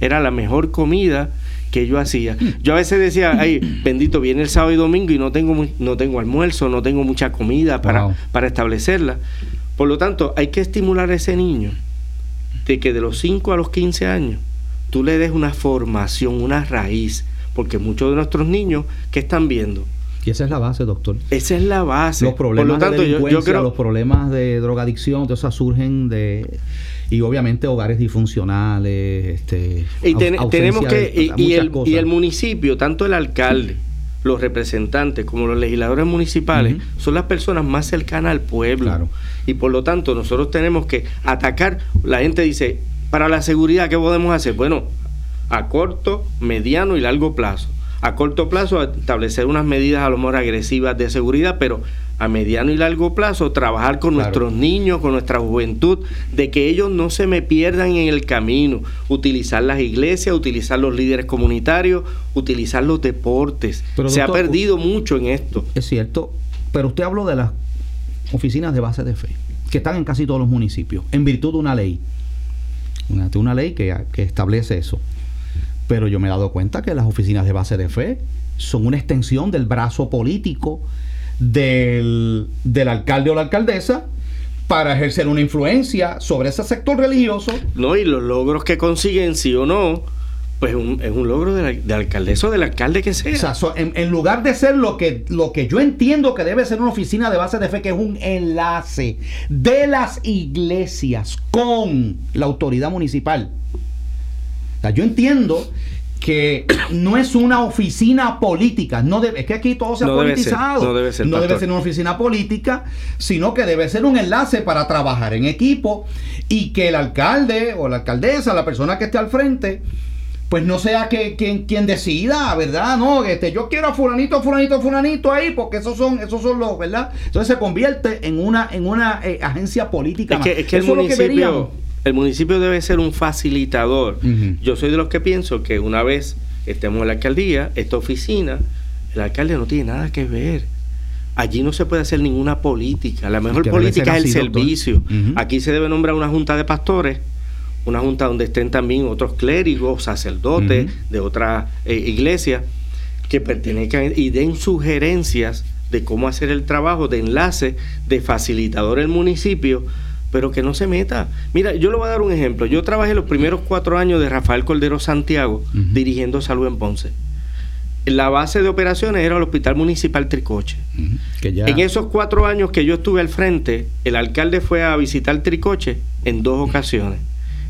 Era la mejor comida que yo hacía. Yo a veces decía, ay, bendito, viene el sábado y domingo y no tengo, no tengo almuerzo, no tengo mucha comida para, para establecerla. Por lo tanto, hay que estimular a ese niño de que de los 5 a los 15 años tú le des una formación, una raíz, porque muchos de nuestros niños, ¿qué están viendo? Y esa es la base, doctor. Esa es la base. Los problemas tanto, de yo, creo... los problemas de drogadicción, todo eso surgen de y obviamente hogares disfuncionales, este, y tenemos que y, el, y, el, municipio, tanto el alcalde, los representantes como los legisladores municipales son las personas más cercanas al pueblo. Y por lo tanto, nosotros tenemos que atacar, la gente dice, para la seguridad, ¿qué podemos hacer? Bueno, a corto, mediano y largo plazo. A corto plazo, establecer unas medidas a lo mejor agresivas de seguridad, pero a mediano y largo plazo trabajar con nuestros niños, con nuestra juventud, de que ellos no se me pierdan en el camino, utilizar las iglesias, utilizar los líderes comunitarios, utilizar los deportes. se ha perdido mucho en esto. Es cierto, pero usted habló de las oficinas de base de fe, que están en casi todos los municipios, en virtud de una ley, una, ley que, que establece eso. Pero yo me he dado cuenta que las oficinas de base de fe son una extensión del brazo político del, del alcalde o la alcaldesa para ejercer una influencia sobre ese sector religioso. No, y los logros que consiguen, sí o no, pues es un logro de la, alcaldesa o del alcalde que sea. O sea, en, lugar de ser lo que, lo que yo entiendo que debe ser una oficina de base de fe, que es un enlace de las iglesias con la autoridad municipal. O sea, yo entiendo que no es una oficina política, no debe, es que aquí todo se ha politizado. no debe ser, no debe ser una oficina política, sino que debe ser un enlace para trabajar en equipo y que el alcalde o la alcaldesa, la persona que esté al frente, pues no sea que quien, quien decida, ¿verdad? No, este, yo quiero a fulanito, fulanito, fulanito ahí, porque esos son, esos son los, ¿verdad? Entonces se convierte en una, en una eh, agencia política. Es que, es que el municipio, el municipio debe ser un facilitador. Yo soy de los que pienso que una vez estemos en la alcaldía, esta oficina, el alcalde no tiene nada que ver. Allí no se puede hacer ninguna política. La mejor política es el servicio. Aquí se debe nombrar una junta de pastores, una junta donde estén también otros clérigos, sacerdotes de otras eh, iglesias que pertenezcan y den sugerencias de cómo hacer el trabajo de enlace, de facilitador el municipio pero que no se meta. Mira, yo le voy a dar un ejemplo. Yo trabajé los primeros cuatro años de Rafael Cordero Santiago dirigiendo salud en Ponce. La base de operaciones era el Hospital Municipal Tricoche. En esos cuatro años que yo estuve al frente, el alcalde fue a visitar Tricoche en dos ocasiones.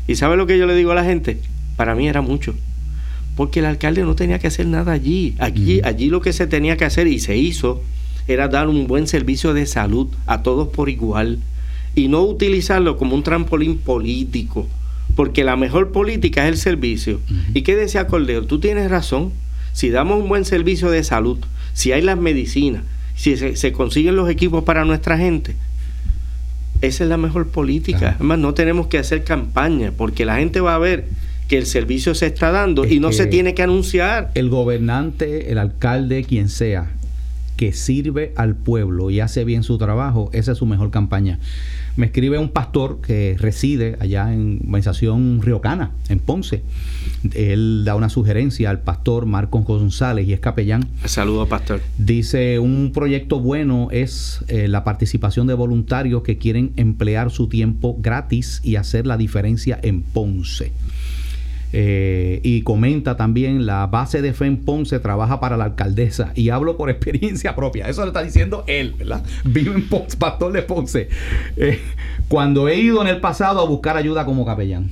¿Y sabe lo que yo le digo a la gente? Para mí era mucho. Porque el alcalde no tenía que hacer nada allí. Allí, allí lo que se tenía que hacer y se hizo era dar un buen servicio de salud a todos por igual y no utilizarlo como un trampolín político, porque la mejor política es el servicio. ¿Y qué decía Cordero? Tú tienes razón. Si damos un buen servicio de salud, si hay las medicinas, si se, consiguen los equipos para nuestra gente, esa es la mejor política. Además, no tenemos que hacer campaña, porque la gente va a ver que el servicio se está dando y no se tiene que anunciar. El gobernante, el alcalde, quien sea, que sirve al pueblo y hace bien su trabajo, esa es su mejor campaña. Me escribe un pastor que reside allá en organización Riocana, en Ponce. Él da una sugerencia al pastor Marcos González y es capellán. Saludos, pastor. Dice, un proyecto bueno es eh, la participación de voluntarios que quieren emplear su tiempo gratis y hacer la diferencia en Ponce. Eh, y comenta también la base de fe en Ponce trabaja para la alcaldesa y hablo por experiencia propia. Eso lo está diciendo él, ¿verdad? Vivo en Ponce, pastor de Ponce. Eh, cuando he ido en el pasado a buscar ayuda como capellán.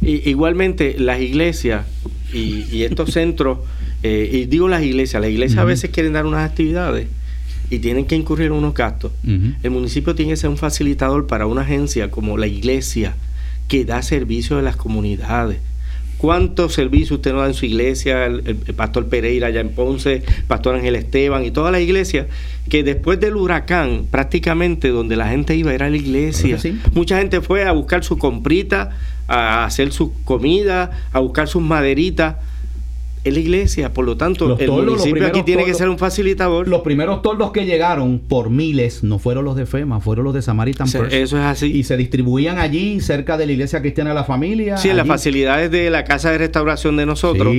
Y, igualmente las iglesias y, estos centros, eh, y digo las iglesias, las iglesias a veces quieren dar unas actividades y tienen que incurrir en unos gastos. El municipio tiene que ser un facilitador para una agencia como la iglesia que da servicio a las comunidades ¿Cuántos servicios usted nos da en su iglesia? El, pastor Pereira allá en Ponce, pastor Ángel Esteban y todas las iglesias, que después del huracán, prácticamente donde la gente iba era la iglesia. Mucha gente fue a buscar su comprita, a hacer su comida, a buscar sus maderitas es la iglesia. Por lo tanto, el municipio aquí tiene que ser un facilitador. Los primeros toldos que llegaron por miles no fueron los de FEMA, fueron los de Samaritan Eso es así. Y se distribuían allí, cerca de la iglesia cristiana de la familia. Sí, en las facilidades de la casa de restauración de nosotros,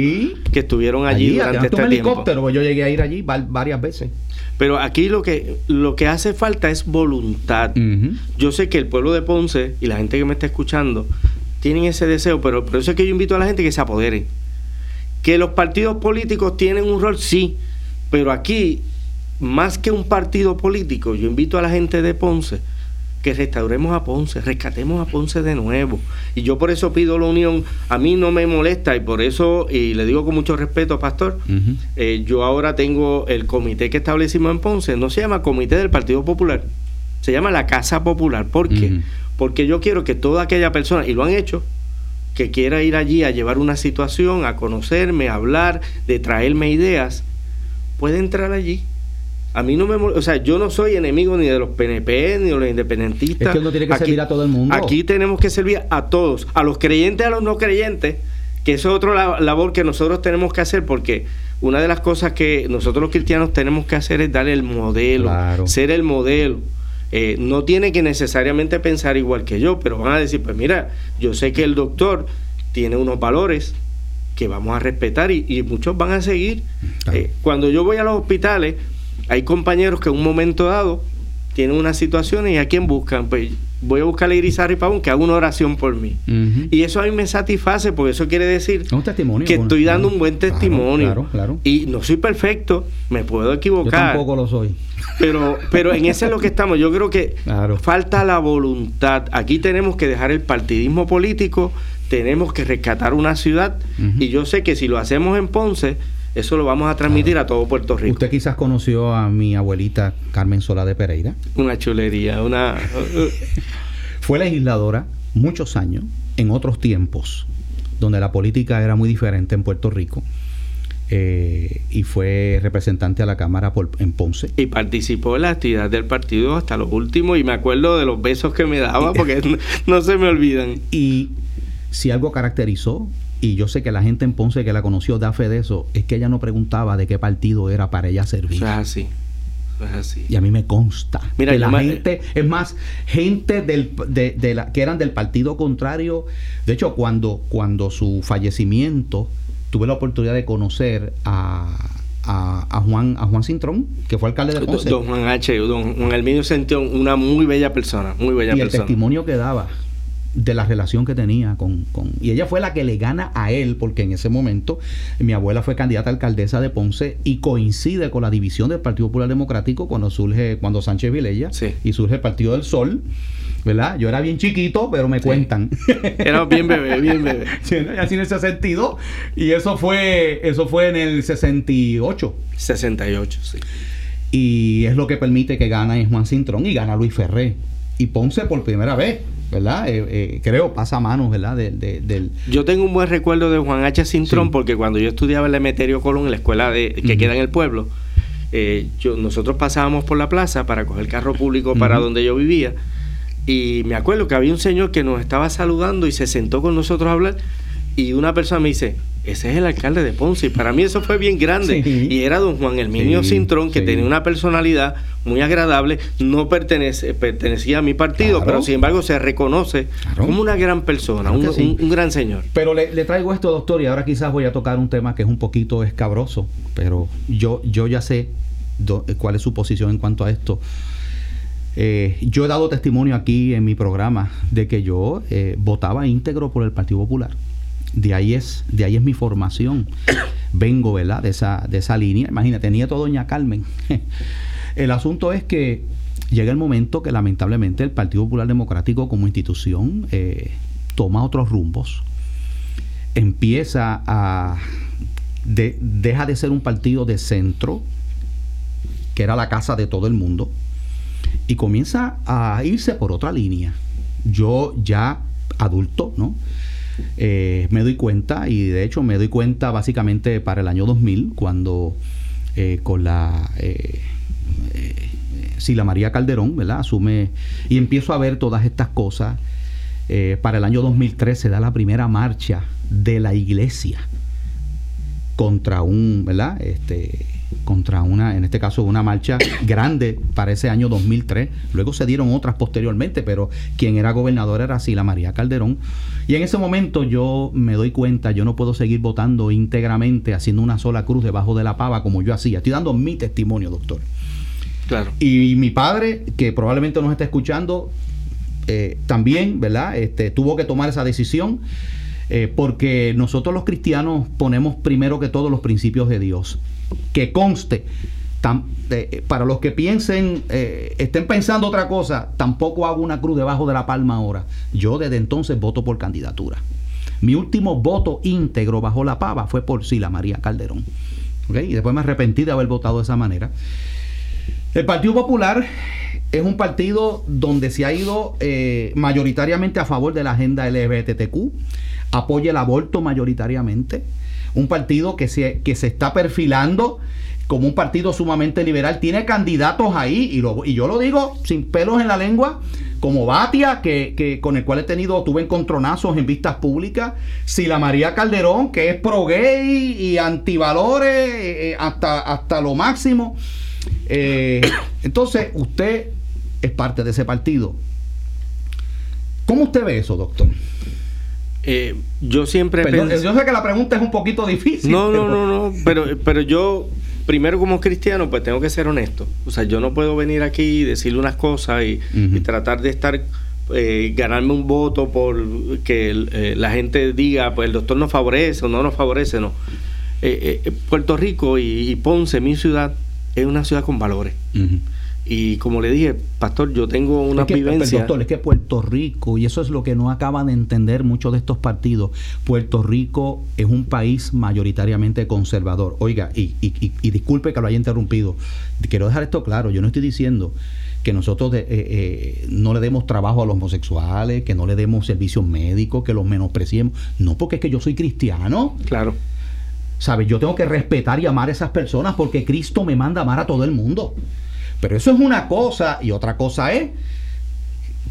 que estuvieron allí, durante este un helicóptero, yo llegué a ir allí varias veces. Pero aquí lo que, lo que hace falta es voluntad. Yo sé que el pueblo de Ponce y la gente que me está escuchando tienen ese deseo, pero por eso es que yo invito a la gente que se apodere que los partidos políticos tienen un rol, sí, pero aquí, más que un partido político, yo invito a la gente de Ponce que restauremos a Ponce, rescatemos a Ponce de nuevo. Y yo por eso pido la unión, a mí no me molesta y por eso, y le digo con mucho respeto, pastor, eh, yo ahora tengo el comité que establecimos en Ponce, no se llama Comité del Partido Popular, se llama la Casa Popular. ¿Por qué? Porque yo quiero que toda aquella persona, y lo han hecho, que quiera ir allí a llevar una situación, a conocerme, a hablar, de traerme ideas, puede entrar allí. A mí no me... O sea, yo no soy enemigo ni de los PNP ni de los independentistas. Es que uno tiene que servir a todo el mundo. Aquí tenemos que servir a todos, a los creyentes, a los no creyentes, que eso es otra labor que nosotros tenemos que hacer porque una de las cosas que nosotros los cristianos tenemos que hacer es dar el modelo, ser el modelo. Eh, no tiene que necesariamente pensar igual que yo, pero van a decir, pues mira, yo sé que el doctor tiene unos valores que vamos a respetar y, muchos van a seguir. Eh, cuando yo voy a los hospitales, hay compañeros que en un momento dado tienen una situación y a quién buscan, pues voy a buscar a Irizarry Pavón que haga una oración por mí. Y eso a mí me satisface porque eso quiere decir que estoy dando un buen testimonio. Y no soy perfecto, me puedo equivocar. Yo tampoco lo soy. Pero, pero en eso es lo que estamos. Yo creo que falta la voluntad. Aquí tenemos que dejar el partidismo político, tenemos que rescatar una ciudad. Y yo sé que si lo hacemos en Ponce, eso lo vamos a transmitir a todo Puerto Rico. ¿Usted quizás conoció a mi abuelita Carmen Sola de Pereira? Una chulería, una... Fue legisladora muchos años, en otros tiempos, donde la política era muy diferente en Puerto Rico. Eh, y fue representante a la Cámara en Ponce. Y participó en la actividad del partido hasta lo último y me acuerdo de los besos que me daba porque no se me olvidan. Y si algo caracterizó y yo sé que la gente en Ponce que la conoció da fe de eso, es que ella no preguntaba de qué partido era para ella servir. Eso es así. es así. Y a mí me consta Mira, que la gente, es más, gente del, de, la, que eran del partido contrario. De hecho, cuando, cuando su fallecimiento, tuve la oportunidad de conocer a, a, Juan a Juan Cintrón, que fue alcalde de Ponce. Don Juan H. Don Juan Herminio Sentión, una muy bella persona, muy bella y persona. el testimonio que daba de la relación que tenía con, con, Y ella fue la que le gana a él, porque en ese momento mi abuela fue candidata a alcaldesa de Ponce y coincide con la división del Partido Popular Democrático cuando surge, cuando Sánchez Vilella y surge el Partido del Sol. ¿verdad? Yo era bien chiquito, pero me cuentan. Era bien bebé, bien bebé. así en ese sentido. Y eso fue, eso fue en el 68. 68, sí. Y es lo que permite que gana Juan Cintrón y gana Luis Ferré. Y Ponce por primera vez ¿verdad? Eh, eh, creo, pasa a manos, ¿verdad? del... Yo tengo un buen recuerdo de Juan H. Cintrón porque cuando yo estudiaba el Emeterio Colón, en la escuela de, que queda en el pueblo, eh, yo, nosotros pasábamos por la plaza para coger carro público para donde yo vivía y me acuerdo que había un señor que nos estaba saludando y se sentó con nosotros a hablar y una persona me dice, ese es el alcalde de Ponce. Y para mí eso fue bien grande. Y era don Juan Herminio Cintrón, que tenía una personalidad muy agradable, no pertenece, pertenecía a mi partido, pero sin embargo se reconoce como una gran persona, un, gran señor. Pero le, traigo esto, doctor, y ahora quizás voy a tocar un tema que es un poquito escabroso, pero yo, yo ya sé cuál es su posición en cuanto a esto. Eh, yo he dado testimonio aquí en mi programa de que yo eh, votaba íntegro por el Partido Popular. De ahí es, de ahí es mi formación. Vengo, ¿verdad? De esa, de esa línea. Imagínate, nieto doña Carmen. el asunto es que llega el momento que lamentablemente el Partido Popular Democrático como institución eh, toma otros rumbos. Empieza a... deja de ser un partido de centro, que era la casa de todo el mundo, y comienza a irse por otra línea. Yo ya adulto, ¿no? Eh, me doy cuenta, y de hecho me doy cuenta básicamente para el año 2000, cuando eh, con la... Eh, Sila María Calderón, ¿verdad? Asume y empiezo a ver todas estas cosas. para el año 2003 se da la primera marcha de la iglesia contra un, ¿verdad? Este, contra una, en este caso, una marcha grande para ese año 2003. Luego se dieron otras posteriormente, pero quien era gobernador era Sila María Calderón. Y en ese momento yo me doy cuenta, yo no puedo seguir votando íntegramente, haciendo una sola cruz debajo de la pava como yo hacía. Estoy dando mi testimonio, doctor. Claro. Y, mi padre, que probablemente nos está escuchando, eh, también, ¿verdad? Este, tuvo que tomar esa decisión. Eh, porque nosotros los cristianos ponemos primero que todos los principios de Dios que conste, eh, para los que piensen, eh, estén pensando otra cosa, tampoco hago una cruz debajo de la palma ahora. Yo desde entonces voto por candidatura. Mi último voto íntegro bajo la pava fue por Sila María Calderón. Y después me arrepentí de haber votado de esa manera. El Partido Popular es un partido donde se ha ido eh, mayoritariamente a favor de la agenda LGBTQ, apoya el aborto mayoritariamente un partido que se, que se está perfilando como un partido sumamente liberal. Tiene candidatos ahí, y, y yo lo digo sin pelos en la lengua, como Batia, que, con el cual he tenido, tuve encontronazos en vistas públicas, Sila María Calderón, que es pro gay y antivalores eh, eh, hasta, hasta lo máximo. Eh, entonces, usted es parte de ese partido. ¿Cómo usted ve eso, doctor? Eh, yo siempre yo sé que la pregunta es un poquito difícil. No, no, no, no, pero, pero yo, primero como cristiano, pues tengo que ser honesto. O sea, yo no puedo venir aquí y decirle unas cosas y, tratar de estar, eh, ganarme un voto por que eh, la gente diga, pues el doctor nos favorece o no nos favorece, no. Puerto Rico y, Ponce, mi ciudad, es una ciudad con valores. Y como le dije, pastor, yo tengo una vivencia. Doctor, es que Puerto Rico, y eso es lo que no acaban de entender muchos de estos partidos, Puerto Rico es un país mayoritariamente conservador. Oiga, y, y, disculpe que lo haya interrumpido, quiero dejar esto claro, yo no estoy diciendo que nosotros eh, eh, no le demos trabajo a los homosexuales, que no le demos servicios médicos, que los menospreciemos. No, porque es que yo soy cristiano. Claro. ¿Sabes? Yo tengo que respetar y amar a esas personas porque Cristo me manda amar a todo el mundo. Pero eso es una cosa y otra cosa es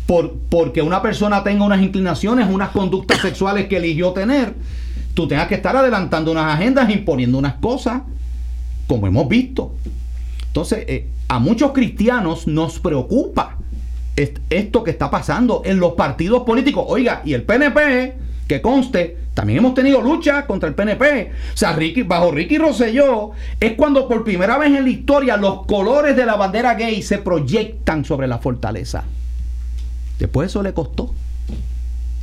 por, porque una persona tenga unas inclinaciones, unas conductas sexuales que eligió tener, tú tengas que estar adelantando unas agendas, imponiendo unas cosas, como hemos visto. Entonces, eh, a muchos cristianos nos preocupa esto que está pasando en los partidos políticos. Oiga, y el PNP, que conste, también hemos tenido lucha contra el PNP. O sea, Ricky, bajo Ricky Rosselló es cuando por primera vez en la historia los colores de la bandera gay se proyectan sobre la fortaleza. Después eso le costó,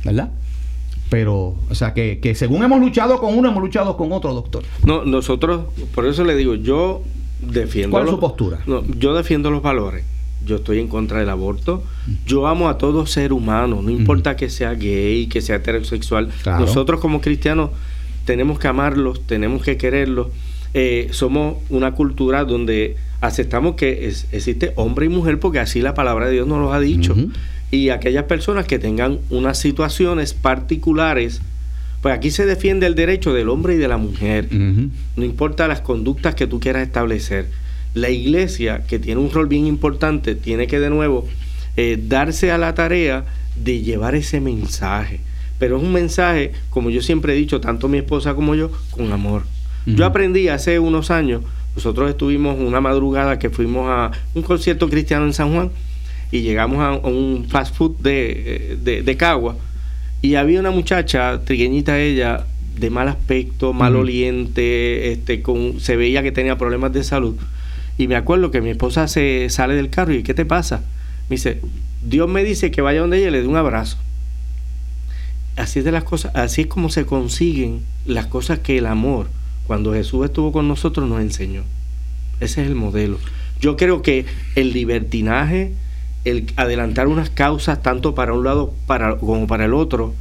¿verdad? Pero, o sea, que, según hemos luchado con uno, hemos luchado con otro, doctor. No, nosotros, por eso le digo, yo defiendo. ¿Cuál es su postura? No, yo defiendo los valores yo estoy en contra del aborto. Yo amo a todo ser humano, no importa que sea gay, que sea heterosexual. Nosotros como cristianos tenemos que amarlos, tenemos que quererlos. Eh, somos una cultura donde aceptamos que existe hombre y mujer porque así la palabra de Dios nos lo ha dicho. Y aquellas personas que tengan unas situaciones particulares, pues aquí se defiende el derecho del hombre y de la mujer. No importa las conductas que tú quieras establecer la iglesia, que tiene un rol bien importante, tiene que de nuevo eh, darse a la tarea de llevar ese mensaje. pero es un mensaje, como yo siempre he dicho, tanto mi esposa como yo, con amor. Yo aprendí hace unos años, nosotros estuvimos una madrugada que fuimos a un concierto cristiano en San Juan y llegamos a, un fast food de, de, Cagua y había una muchacha, trigueñita ella, de mal aspecto, maloliente, este, con, se veía que tenía problemas de salud. Y me acuerdo que mi esposa se sale del carro y ¿qué te pasa? Me dice, Dios me dice que vaya donde ella y le dé un abrazo. Así es de las cosas, así es como se consiguen las cosas que el amor, cuando Jesús estuvo con nosotros, nos enseñó. Ese es el modelo. Yo creo que el libertinaje, el adelantar unas causas tanto para un lado para, como para el otro,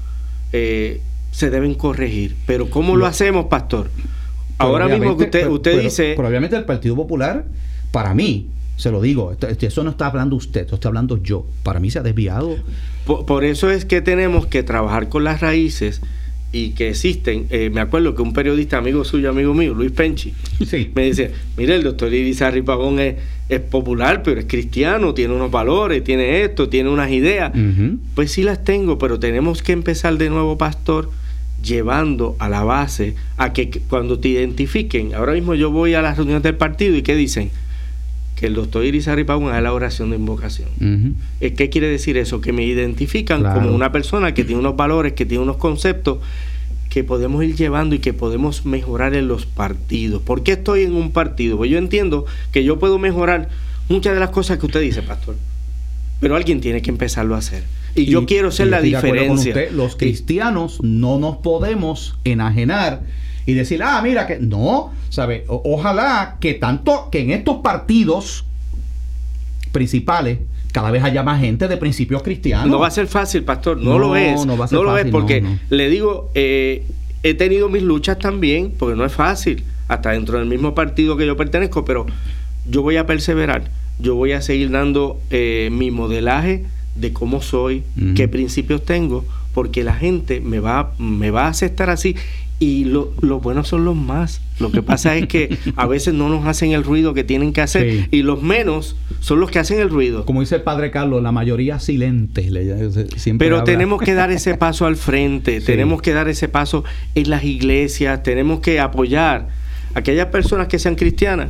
eh, se deben corregir. Pero ¿cómo lo, hacemos, pastor? Ahora mismo que usted, usted dice... Probablemente el Partido Popular, para mí, se lo digo, eso no está hablando usted, eso está hablando yo. Para mí se ha desviado. Por, eso es que tenemos que trabajar con las raíces y que existen. Eh, me acuerdo que un periodista amigo suyo, amigo mío, Luis Penchi, me dice, mire, el doctor Irizarry Pagón es, es, popular, pero es cristiano, tiene unos valores, tiene esto, tiene unas ideas. Pues sí las tengo, pero tenemos que empezar de nuevo, pastor, llevando a la base a que cuando te identifiquen, ahora mismo yo voy a las reuniones del partido y ¿qué dicen? que el doctor Irizarry Pagón haga la oración de invocación. ¿Qué quiere decir eso? Que me identifican como una persona que tiene unos valores, que tiene unos conceptos que podemos ir llevando y que podemos mejorar en los partidos. ¿Por qué estoy en un partido? Pues yo entiendo que yo puedo mejorar muchas de las cosas que usted dice, pastor. Pero alguien tiene que empezarlo a hacer. Y, yo quiero ser la diferencia. los cristianos no nos podemos enajenar y decir, ah, mira que no, ¿sabe? ojalá que tanto que en estos partidos principales cada vez haya más gente de principios cristianos. No va a ser fácil, pastor, no, lo es. No, va a ser no lo es porque le digo, eh, he tenido mis luchas también, porque no es fácil, hasta dentro del mismo partido que yo pertenezco, pero yo voy a perseverar, yo voy a seguir dando eh, mi modelaje de cómo soy, qué principios tengo, porque la gente me va, me va a aceptar así y lo, los buenos son los más. Lo que pasa es que a veces no nos hacen el ruido que tienen que hacer y los menos son los que hacen el ruido. Como dice el padre Carlos, la mayoría silente. Siempre Pero tenemos que dar ese paso al frente, tenemos que dar ese paso en las iglesias, tenemos que apoyar a aquellas personas que sean cristianas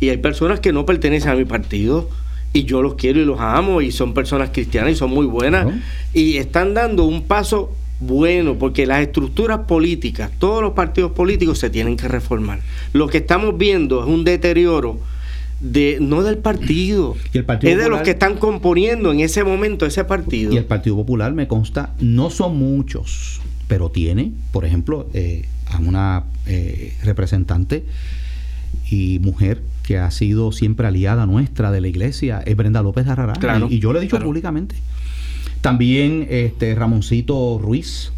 y hay personas que no pertenecen a mi partido y yo los quiero y los amo y son personas cristianas y son muy buenas y están dando un paso bueno, porque las estructuras políticas, todos los partidos políticos se tienen que reformar. Lo que estamos viendo es un deterioro de no del partido, es de los que están componiendo en ese momento ese partido. Y el Partido Popular, me consta, no son muchos, pero tiene, por ejemplo, eh, a una eh, representante y mujer que ha sido siempre aliada nuestra de la iglesia, es Brenda López de Arrará. y, yo lo he dicho públicamente. También este Ramoncito Ruiz.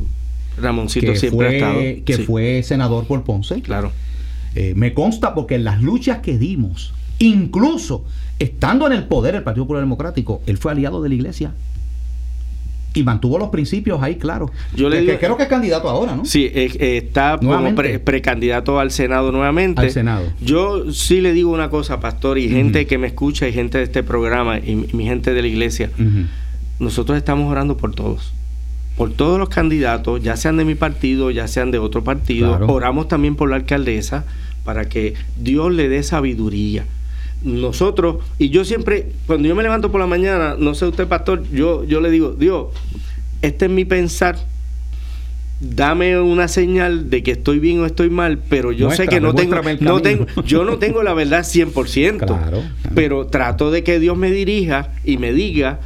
Ramoncito que siempre fue, ha estado. Que fue senador por Ponce. Claro. Eh, me consta porque en las luchas que dimos, incluso estando en el poder el Partido Popular Democrático, él fue aliado de la iglesia y mantuvo los principios ahí claro. Yo le que, creo que es candidato ahora, ¿no? Sí, eh, eh, está como precandidato al Senado nuevamente. Al Senado. Yo sí le digo una cosa, pastor, y gente que me escucha y gente de este programa y, mi gente de la iglesia nosotros estamos orando por todos. Por todos los candidatos, ya sean de mi partido, ya sean de otro partido. Oramos también por la alcaldesa para que Dios le dé sabiduría. Nosotros, y yo siempre, cuando yo me levanto por la mañana, no sé usted, pastor, yo, yo le digo, Dios, este es mi pensar, dame una señal de que estoy bien o estoy mal, pero yo sé que no tengo, no tengo, yo no tengo la verdad 100%, pero trato de que Dios me dirija y me diga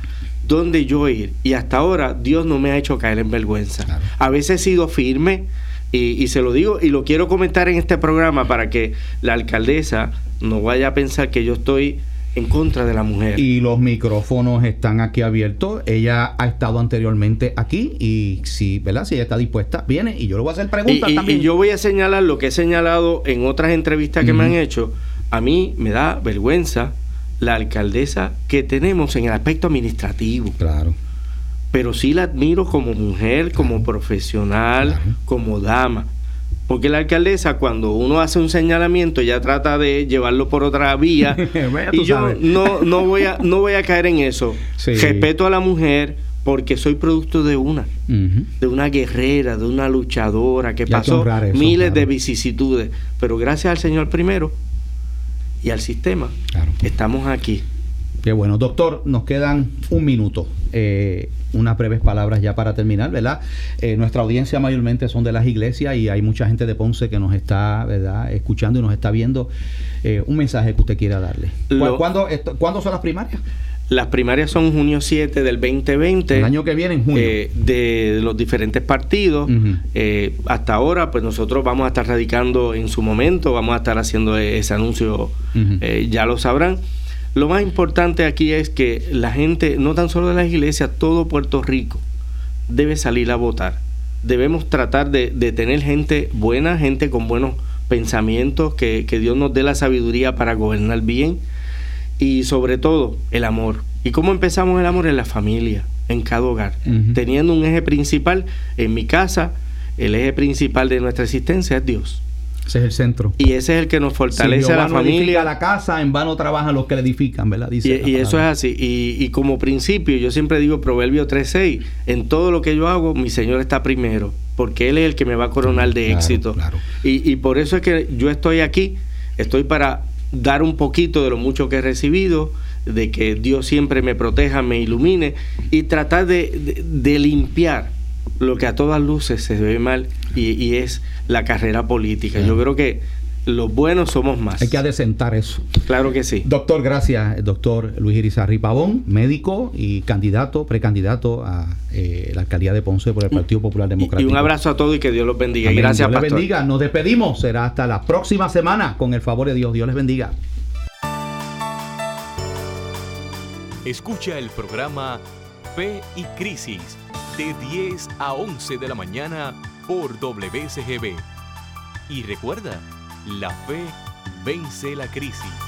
dónde yo ir. Y hasta ahora Dios no me ha hecho caer en vergüenza. A veces he sido firme y, se lo digo y lo quiero comentar en este programa para que la alcaldesa no vaya a pensar que yo estoy en contra de la mujer. Y los micrófonos están aquí abiertos. Ella ha estado anteriormente aquí y si, ¿verdad? Si ella está dispuesta, viene y yo le voy a hacer preguntas también. Y yo voy a señalar lo que he señalado en otras entrevistas que me han hecho. A mí me da vergüenza la alcaldesa que tenemos en el aspecto administrativo. Claro. Pero sí la admiro como mujer, como profesional, como dama. Porque la alcaldesa, cuando uno hace un señalamiento, ya trata de llevarlo por otra vía. y yo no, no, voy a, no voy a caer en eso. Respeto a la mujer, porque soy producto de una, de una guerrera, de una luchadora que pasó miles de vicisitudes, pero gracias al Señor primero y al sistema estamos aquí. Qué bueno, doctor, nos quedan un minuto. Eh, unas breves palabras ya para terminar, ¿verdad? Eh, nuestra audiencia mayormente son de las iglesias y hay mucha gente de Ponce que nos está, ¿verdad?, escuchando y nos está viendo. Eh, un mensaje que usted quiera darle. ¿Cuándo, ¿Cuándo son las primarias? Las primarias son junio 7 del 2020. El año que viene, en junio. Eh, de los diferentes partidos. Hasta ahora, pues nosotros vamos a estar radicando en su momento, vamos a estar haciendo ese anuncio, ya lo sabrán. Lo más importante aquí es que la gente, no tan solo de las iglesias, todo Puerto Rico debe salir a votar. Debemos tratar de, tener gente buena, gente con buenos pensamientos, que, que Dios nos dé la sabiduría para gobernar bien y sobre todo el amor. ¿Y cómo empezamos el amor? En la familia, en cada hogar, teniendo un eje principal en mi casa, el eje principal de nuestra existencia es Dios. Ese es el centro. Y ese es el que nos fortalece a la familia. la casa, en vano trabajan los que le edifican, ¿verdad? Dice y, eso es así. Y, y, como principio, yo siempre digo Proverbio 3.6, en todo lo que yo hago, mi Señor está primero, porque Él es el que me va a coronar de éxito. Y, y por eso es que yo estoy aquí, estoy para dar un poquito de lo mucho que he recibido, de que Dios siempre me proteja, me ilumine y tratar de, limpiar lo que a todas luces se ve mal y, es la carrera política. Yo creo que los buenos somos más. Hay que adecentar eso. Claro que sí. Doctor, gracias, doctor Luis Irizarri Pavón, médico y candidato, precandidato a eh, la alcaldía de Ponce por el Partido Popular Democrático. Y, un abrazo a todos y que Dios los bendiga. gracias, Dios les bendiga. Nos despedimos. Será hasta la próxima semana con el favor de Dios. Dios les bendiga. Escucha el programa Fe y Crisis de 10 a 11 de la mañana por WCGB. Y recuerda, la fe vence la crisis.